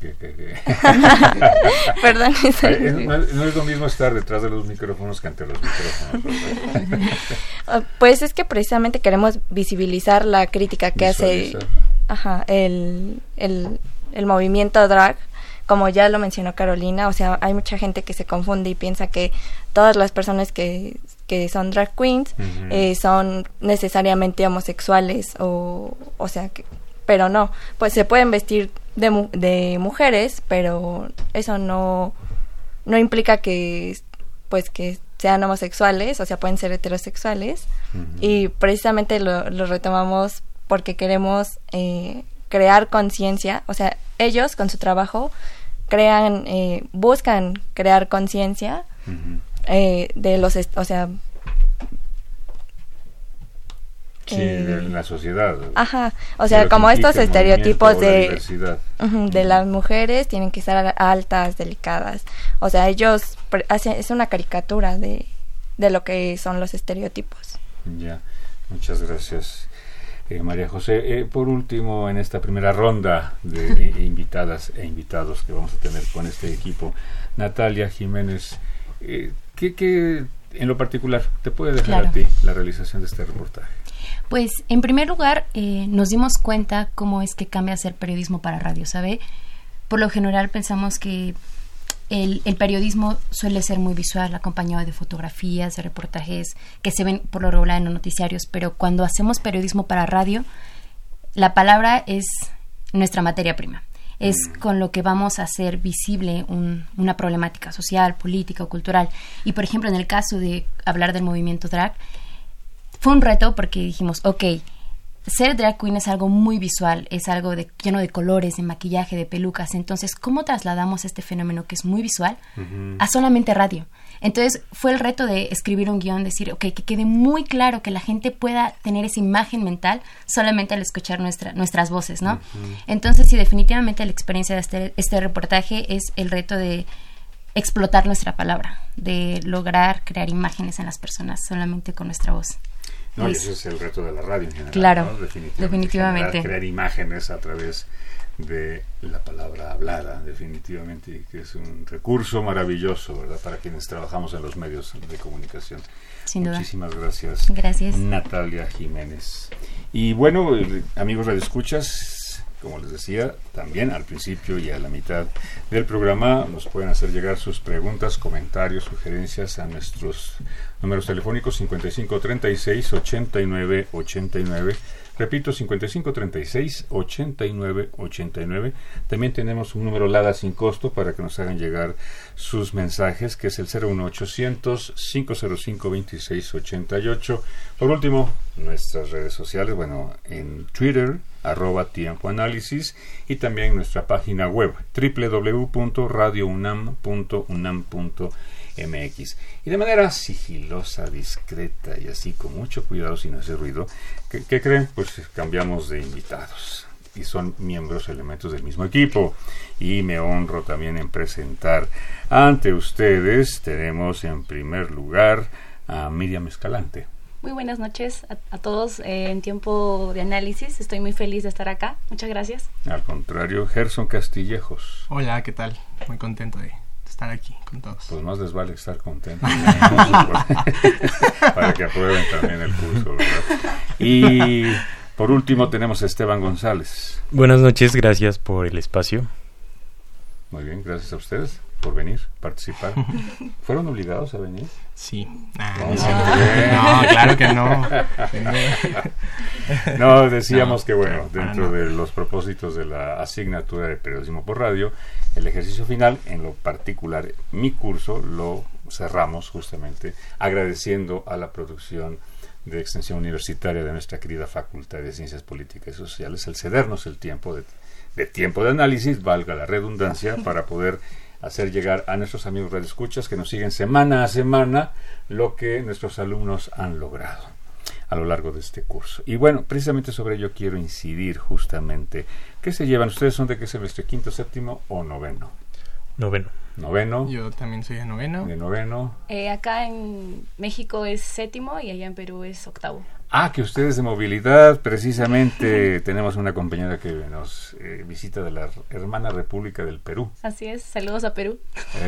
Perdón, no, es- no es lo mismo estar detrás de los micrófonos que ante los micrófonos. Ah, Pues es que precisamente queremos visibilizar la crítica que Visualizar. hace ajá, el, el, el movimiento drag, como ya lo mencionó Carolina, o sea, hay mucha gente que se confunde y piensa que todas las personas que, que son drag queens eh, son necesariamente homosexuales o, o sea, que, pero no, pues se pueden vestir de, mu- de mujeres, pero eso no, no implica que pues que sean homosexuales, o sea, pueden ser heterosexuales. Y precisamente lo, lo retomamos porque queremos eh, crear conciencia, o sea, ellos con su trabajo crean, eh, buscan crear conciencia eh, de los, o sea, Sí, Eh, de la sociedad. Ajá, o sea, como estos estereotipos la de, de las mujeres tienen que estar altas, delicadas. O sea, ellos hacen, es una caricatura de, de lo que son los estereotipos. Ya, muchas gracias. Eh, María José, eh, por último, en esta primera ronda de invitadas e invitados que vamos a tener con este equipo, Natalia Jiménez, eh, ¿qué, qué en lo particular te puede dejar Claro. a ti la realización de este reportaje? Pues en primer lugar eh, nos dimos cuenta cómo es que cambia hacer periodismo para radio, ¿sabe? Por lo general pensamos que el, el periodismo suele ser muy visual, acompañado de fotografías, de reportajes que se ven por lo regular en los noticiarios, pero cuando hacemos periodismo para radio, la palabra es nuestra materia prima. Es con lo que vamos a hacer visible un- una problemática social, política o cultural. Y por ejemplo, en el caso de hablar del movimiento drag, fue un reto porque dijimos, ok, ser drag queen es algo muy visual, es algo de, lleno de colores, de maquillaje, de pelucas. Entonces, ¿cómo trasladamos este fenómeno que es muy visual a solamente radio? Entonces, fue el reto de escribir un guion, decir, ok, que quede muy claro, que la gente pueda tener esa imagen mental solamente al escuchar nuestra, nuestras voces, ¿no? Entonces, sí, definitivamente la experiencia de este, este reportaje es el reto de explotar nuestra palabra, de lograr crear imágenes en las personas solamente con nuestra voz. No, y Pues, ese es el reto de la radio en general. Claro, ¿no? definitivamente. definitivamente. Generar, crear imágenes a través de la palabra hablada, definitivamente, y que es un recurso maravilloso, ¿verdad?, para quienes trabajamos en los medios de comunicación. Sin duda. Muchísimas gracias. Gracias. Natalia Jiménez. Y bueno, amigos radioescuchas, como les decía, también al principio y a la mitad del programa nos pueden hacer llegar sus preguntas, comentarios, sugerencias a nuestros números telefónicos 5536 89 89. Repito, 5536 89 89. También tenemos un número LADA sin costo para que nos hagan llegar sus mensajes, que es el 01800 505 26 88. Por último, nuestras redes sociales, bueno, en Twitter, arroba tiempo análisis, y también nuestra página web, www.radiounam.unam.mx. Y de manera sigilosa, discreta y así con mucho cuidado sin hacer ruido, ¿qué, qué creen? Pues cambiamos de invitados y son miembros, elementos del mismo equipo. Y me honro también en presentar ante ustedes, tenemos en primer lugar a Miriam Escalante. Muy buenas noches a, a todos eh, en tiempo de análisis. Estoy muy feliz de estar acá. Muchas gracias. Al contrario, Gerson Castillejos. Hola, ¿qué tal? Muy contento de estar aquí con todos. Pues más les vale estar contentos. para que aprueben también el curso, ¿verdad? Y por último tenemos a Esteban González. Buenas noches, gracias por el espacio. Muy bien, gracias a ustedes por venir, participar. ¿Fueron obligados a venir? Sí. Ah, No, no, no, no, claro que no. No, decíamos No, que bueno, para dentro de los propósitos de la asignatura de periodismo por radio, el ejercicio final, en lo particular, mi curso lo cerramos justamente agradeciendo a la producción de extensión universitaria de nuestra querida Facultad de Ciencias Políticas y Sociales, el cedernos el tiempo de, de tiempo de análisis, valga la redundancia, para poder hacer llegar a nuestros amigos radioescuchas que nos siguen semana a semana lo que nuestros alumnos han logrado a lo largo de este curso. Y bueno, precisamente sobre ello quiero incidir justamente. ¿Qué se llevan? ¿Ustedes son de qué semestre? ¿Quinto, séptimo o noveno? Noveno. Noveno. Yo también soy de noveno. De noveno. Eh, acá en México es séptimo y allá en Perú es octavo. Ah, que ustedes de movilidad, precisamente tenemos una compañera que nos eh, visita de la hermana República del Perú. Así es. Saludos a Perú.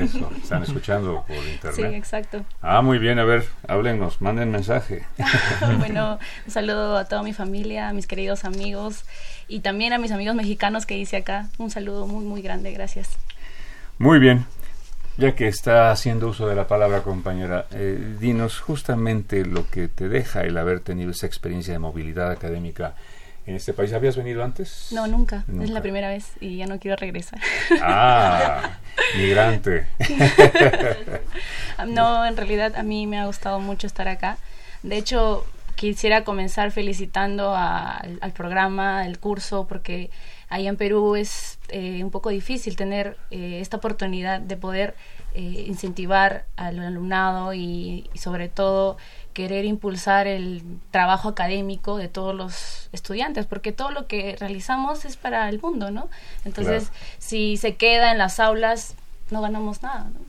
Eso, están escuchando por Sí, internet. exacto. Ah, muy bien, a ver, háblenos, manden mensaje. bueno, un saludo a toda mi familia, a mis queridos amigos y también a mis amigos mexicanos que hice acá. Un saludo muy, muy grande. Gracias. Muy bien. Ya que está haciendo uso de la palabra, compañera, eh, dinos justamente lo que te deja el haber tenido esa experiencia de movilidad académica en este país. ¿Habías venido antes? No, nunca. Es la primera vez y ya no quiero regresar. Ah, migrante. no, en realidad a mí me ha gustado mucho estar acá. De hecho, quisiera comenzar felicitando a- al, al programa, al curso, porque allá en Perú es eh, un poco difícil tener eh, esta oportunidad de poder eh, incentivar al alumnado y, y sobre todo querer impulsar el trabajo académico de todos los estudiantes, porque todo lo que realizamos es para el mundo, ¿no? Entonces, Claro. si se queda en las aulas, no ganamos nada, ¿no?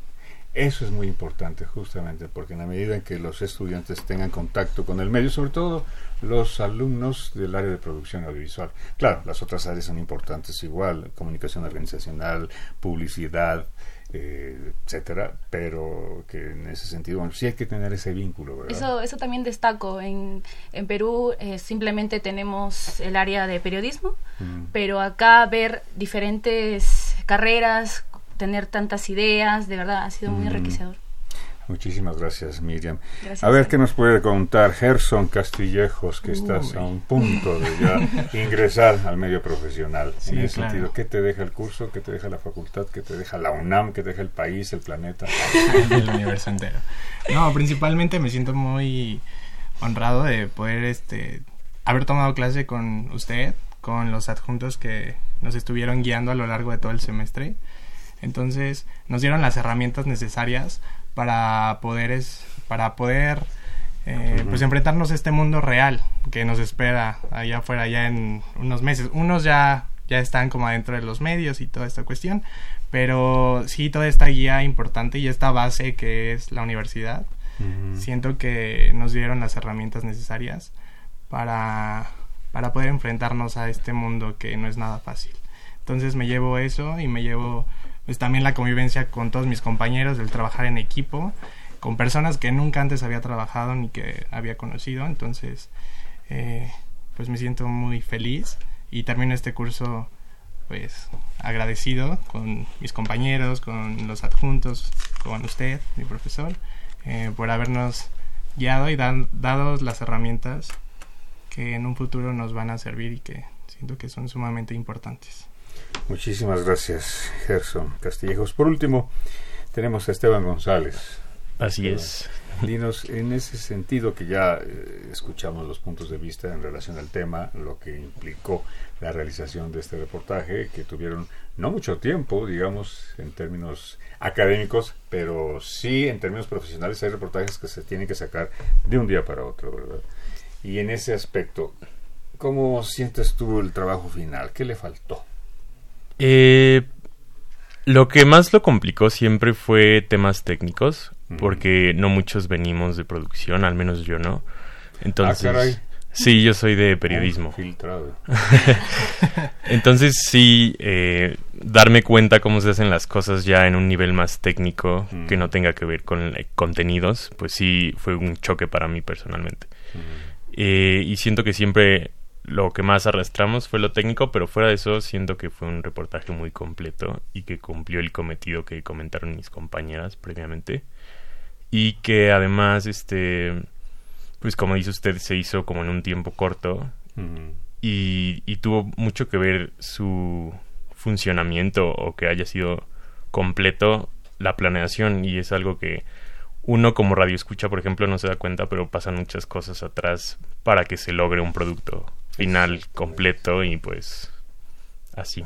Eso es muy importante, justamente, porque en la medida en que los estudiantes tengan contacto con el medio, sobre todo los alumnos del área de producción audiovisual. Claro, las otras áreas son importantes igual, comunicación organizacional, publicidad, eh, etcétera, pero que en ese sentido, bueno, sí hay que tener ese vínculo, ¿verdad? Eso, eso también destaco. En, en Perú eh, simplemente tenemos el área de periodismo, Mm. pero acá ver diferentes carreras, tener tantas ideas, de verdad ha sido muy Mm. enriquecedor. Muchísimas gracias, Miriam. Gracias. A ver qué nos puede contar Gerson Castillejos, que estás a un punto de ya ingresar al medio profesional. Sí, en ese claro. sentido, ¿qué te deja el curso? ¿Qué te deja la facultad? ¿Qué te deja la UNAM? ¿Qué te deja el país, el planeta? el universo entero. No, principalmente me siento muy honrado de poder este haber tomado clase con usted, con los adjuntos que nos estuvieron guiando a lo largo de todo el semestre. Entonces nos dieron las herramientas necesarias para poder, es, para poder eh, pues enfrentarnos a este mundo real que nos espera allá afuera ya en unos meses. Unos ya, ya están como adentro de los medios y toda esta cuestión, pero sí toda esta guía importante y esta base que es la universidad, siento que nos dieron las herramientas necesarias para, para poder enfrentarnos a este mundo que no es nada fácil. Entonces me llevo eso y me llevo también la convivencia con todos mis compañeros, el trabajar en equipo, con personas que nunca antes había trabajado ni que había conocido. Entonces, eh, pues me siento muy feliz y termino este curso pues agradecido con mis compañeros, con los adjuntos, con usted, mi profesor, eh, por habernos guiado y dan, dado las herramientas que en un futuro nos van a servir y que siento que son sumamente importantes. Muchísimas gracias, Gerson Castillejos. Por último, tenemos a Esteban González. Así es. Dinos, en ese sentido que ya eh, escuchamos los puntos de vista en relación al tema, lo que implicó la realización de este reportaje, que tuvieron no mucho tiempo, digamos, en términos académicos, pero sí en términos profesionales hay reportajes que se tienen que sacar de un día para otro, ¿verdad? Y en ese aspecto, ¿cómo sientes tú el trabajo final? ¿Qué le faltó? Eh, lo que más lo complicó siempre fue temas técnicos, porque no muchos venimos de producción, al menos yo no. Entonces, Ah, caray. sí, yo soy de periodismo. Filtrado. Entonces sí, eh, darme cuenta cómo se hacen las cosas ya en un nivel más técnico que no tenga que ver con eh, contenidos, pues sí fue un choque para mí personalmente. Eh, y siento que siempre lo que más arrastramos fue lo técnico, pero fuera de eso siento que fue un reportaje muy completo y que cumplió el cometido que comentaron mis compañeras previamente. Y que además, este, pues como dice usted, se hizo como en un tiempo corto y, y tuvo mucho que ver su funcionamiento o que haya sido completo la planeación. Y es algo que uno como radio escucha, por ejemplo, no se da cuenta, pero pasan muchas cosas atrás para que se logre un producto final completo y pues así.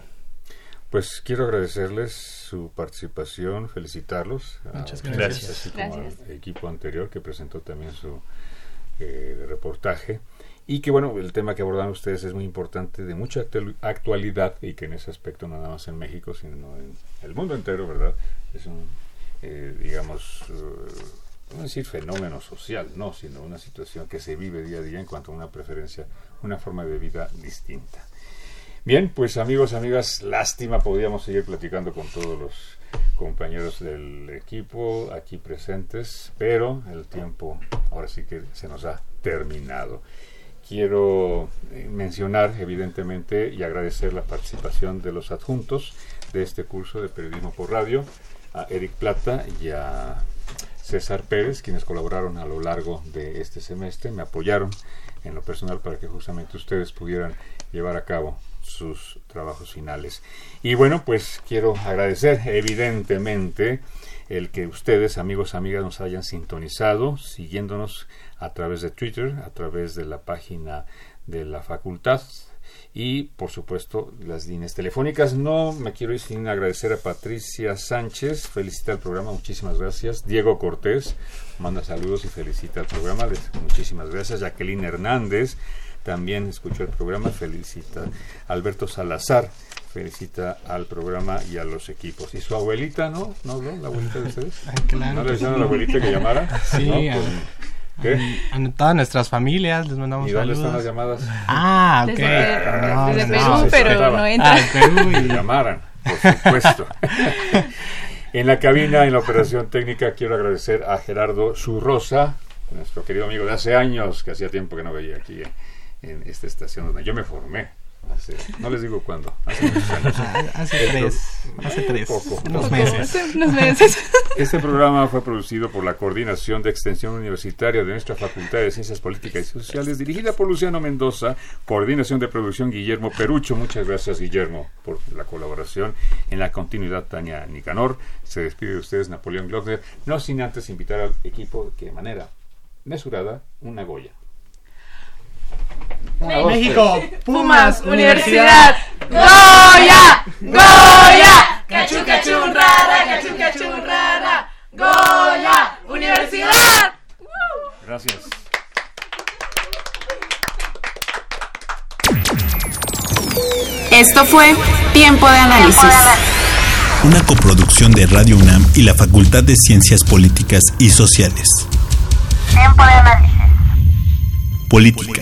Pues quiero agradecerles su participación, felicitarlos. Muchas gracias. Así como Gracias. al equipo anterior que presentó también su eh, reportaje. Y que bueno, el tema que abordan ustedes es muy importante, de mucha actu- actualidad y que en ese aspecto no nada más en México, sino en el mundo entero, ¿verdad? Es un, eh, digamos, eh, no decir fenómeno social, no, sino una situación que se vive día a día en cuanto a una preferencia, una forma de vida distinta. Bien, pues amigos, amigas, lástima, podríamos seguir platicando con todos los compañeros del equipo aquí presentes, pero el tiempo ahora sí que se nos ha terminado. Quiero eh, mencionar, evidentemente, y agradecer la participación de los adjuntos de este curso de periodismo por radio, a Eric Plata y a César Pérez, quienes colaboraron a lo largo de este semestre, me apoyaron en lo personal para que justamente ustedes pudieran llevar a cabo sus trabajos finales. Y bueno, pues quiero agradecer evidentemente el que ustedes, amigos, amigas, nos hayan sintonizado, siguiéndonos a través de Twitter, a través de la página de la facultad y por supuesto las líneas telefónicas. No me quiero ir sin agradecer a Patricia Sánchez, felicita el programa, muchísimas gracias. Diego Cortés manda saludos y felicita el programa, les, muchísimas gracias. Jacqueline Hernández también escuchó el programa, felicita. Alberto Salazar felicita al programa y a los equipos. ¿Y su abuelita, no? ¿No habló la abuelita de ustedes? claro ¿No le dijeron a la abuelita que llamara? Sí, Pues, ¿Qué? A, a todas nuestras familias les mandamos ¿Y dónde saludos. están las llamadas? Ah, ok. Desde- No, desde no, Perú, no. pero no entra. Ah, Perú y... Llamaran, por supuesto. en la cabina, en la operación técnica, quiero agradecer a Gerardo Zurrosa, nuestro querido amigo de hace años, que hacía tiempo que no veía aquí en, esta estación donde yo me formé. Hace, no les digo cuándo, hace muchos años. Hace tres, hace tres, Poco, unos meses. Hace unos meses. Este programa fue producido por la Coordinación de Extensión Universitaria de nuestra Facultad de Ciencias Políticas y Sociales, dirigida por Luciano Mendoza, Coordinación de Producción Guillermo Perucho. Muchas gracias, Guillermo, por la colaboración. En la continuidad, Tania Nicanor. Se despide de ustedes, Napoleón Glockner, no sin antes invitar al equipo que de manera mesurada una Goya. México, Pumas, Universidad. Goya, Goya, cachú, cachú, rara, cachú, cachú, rara. Goya, Universidad. Gracias. Esto fue Tiempo de Análisis. Una coproducción de Radio UNAM y la Facultad de Ciencias Políticas y Sociales. Tiempo de Análisis. Política,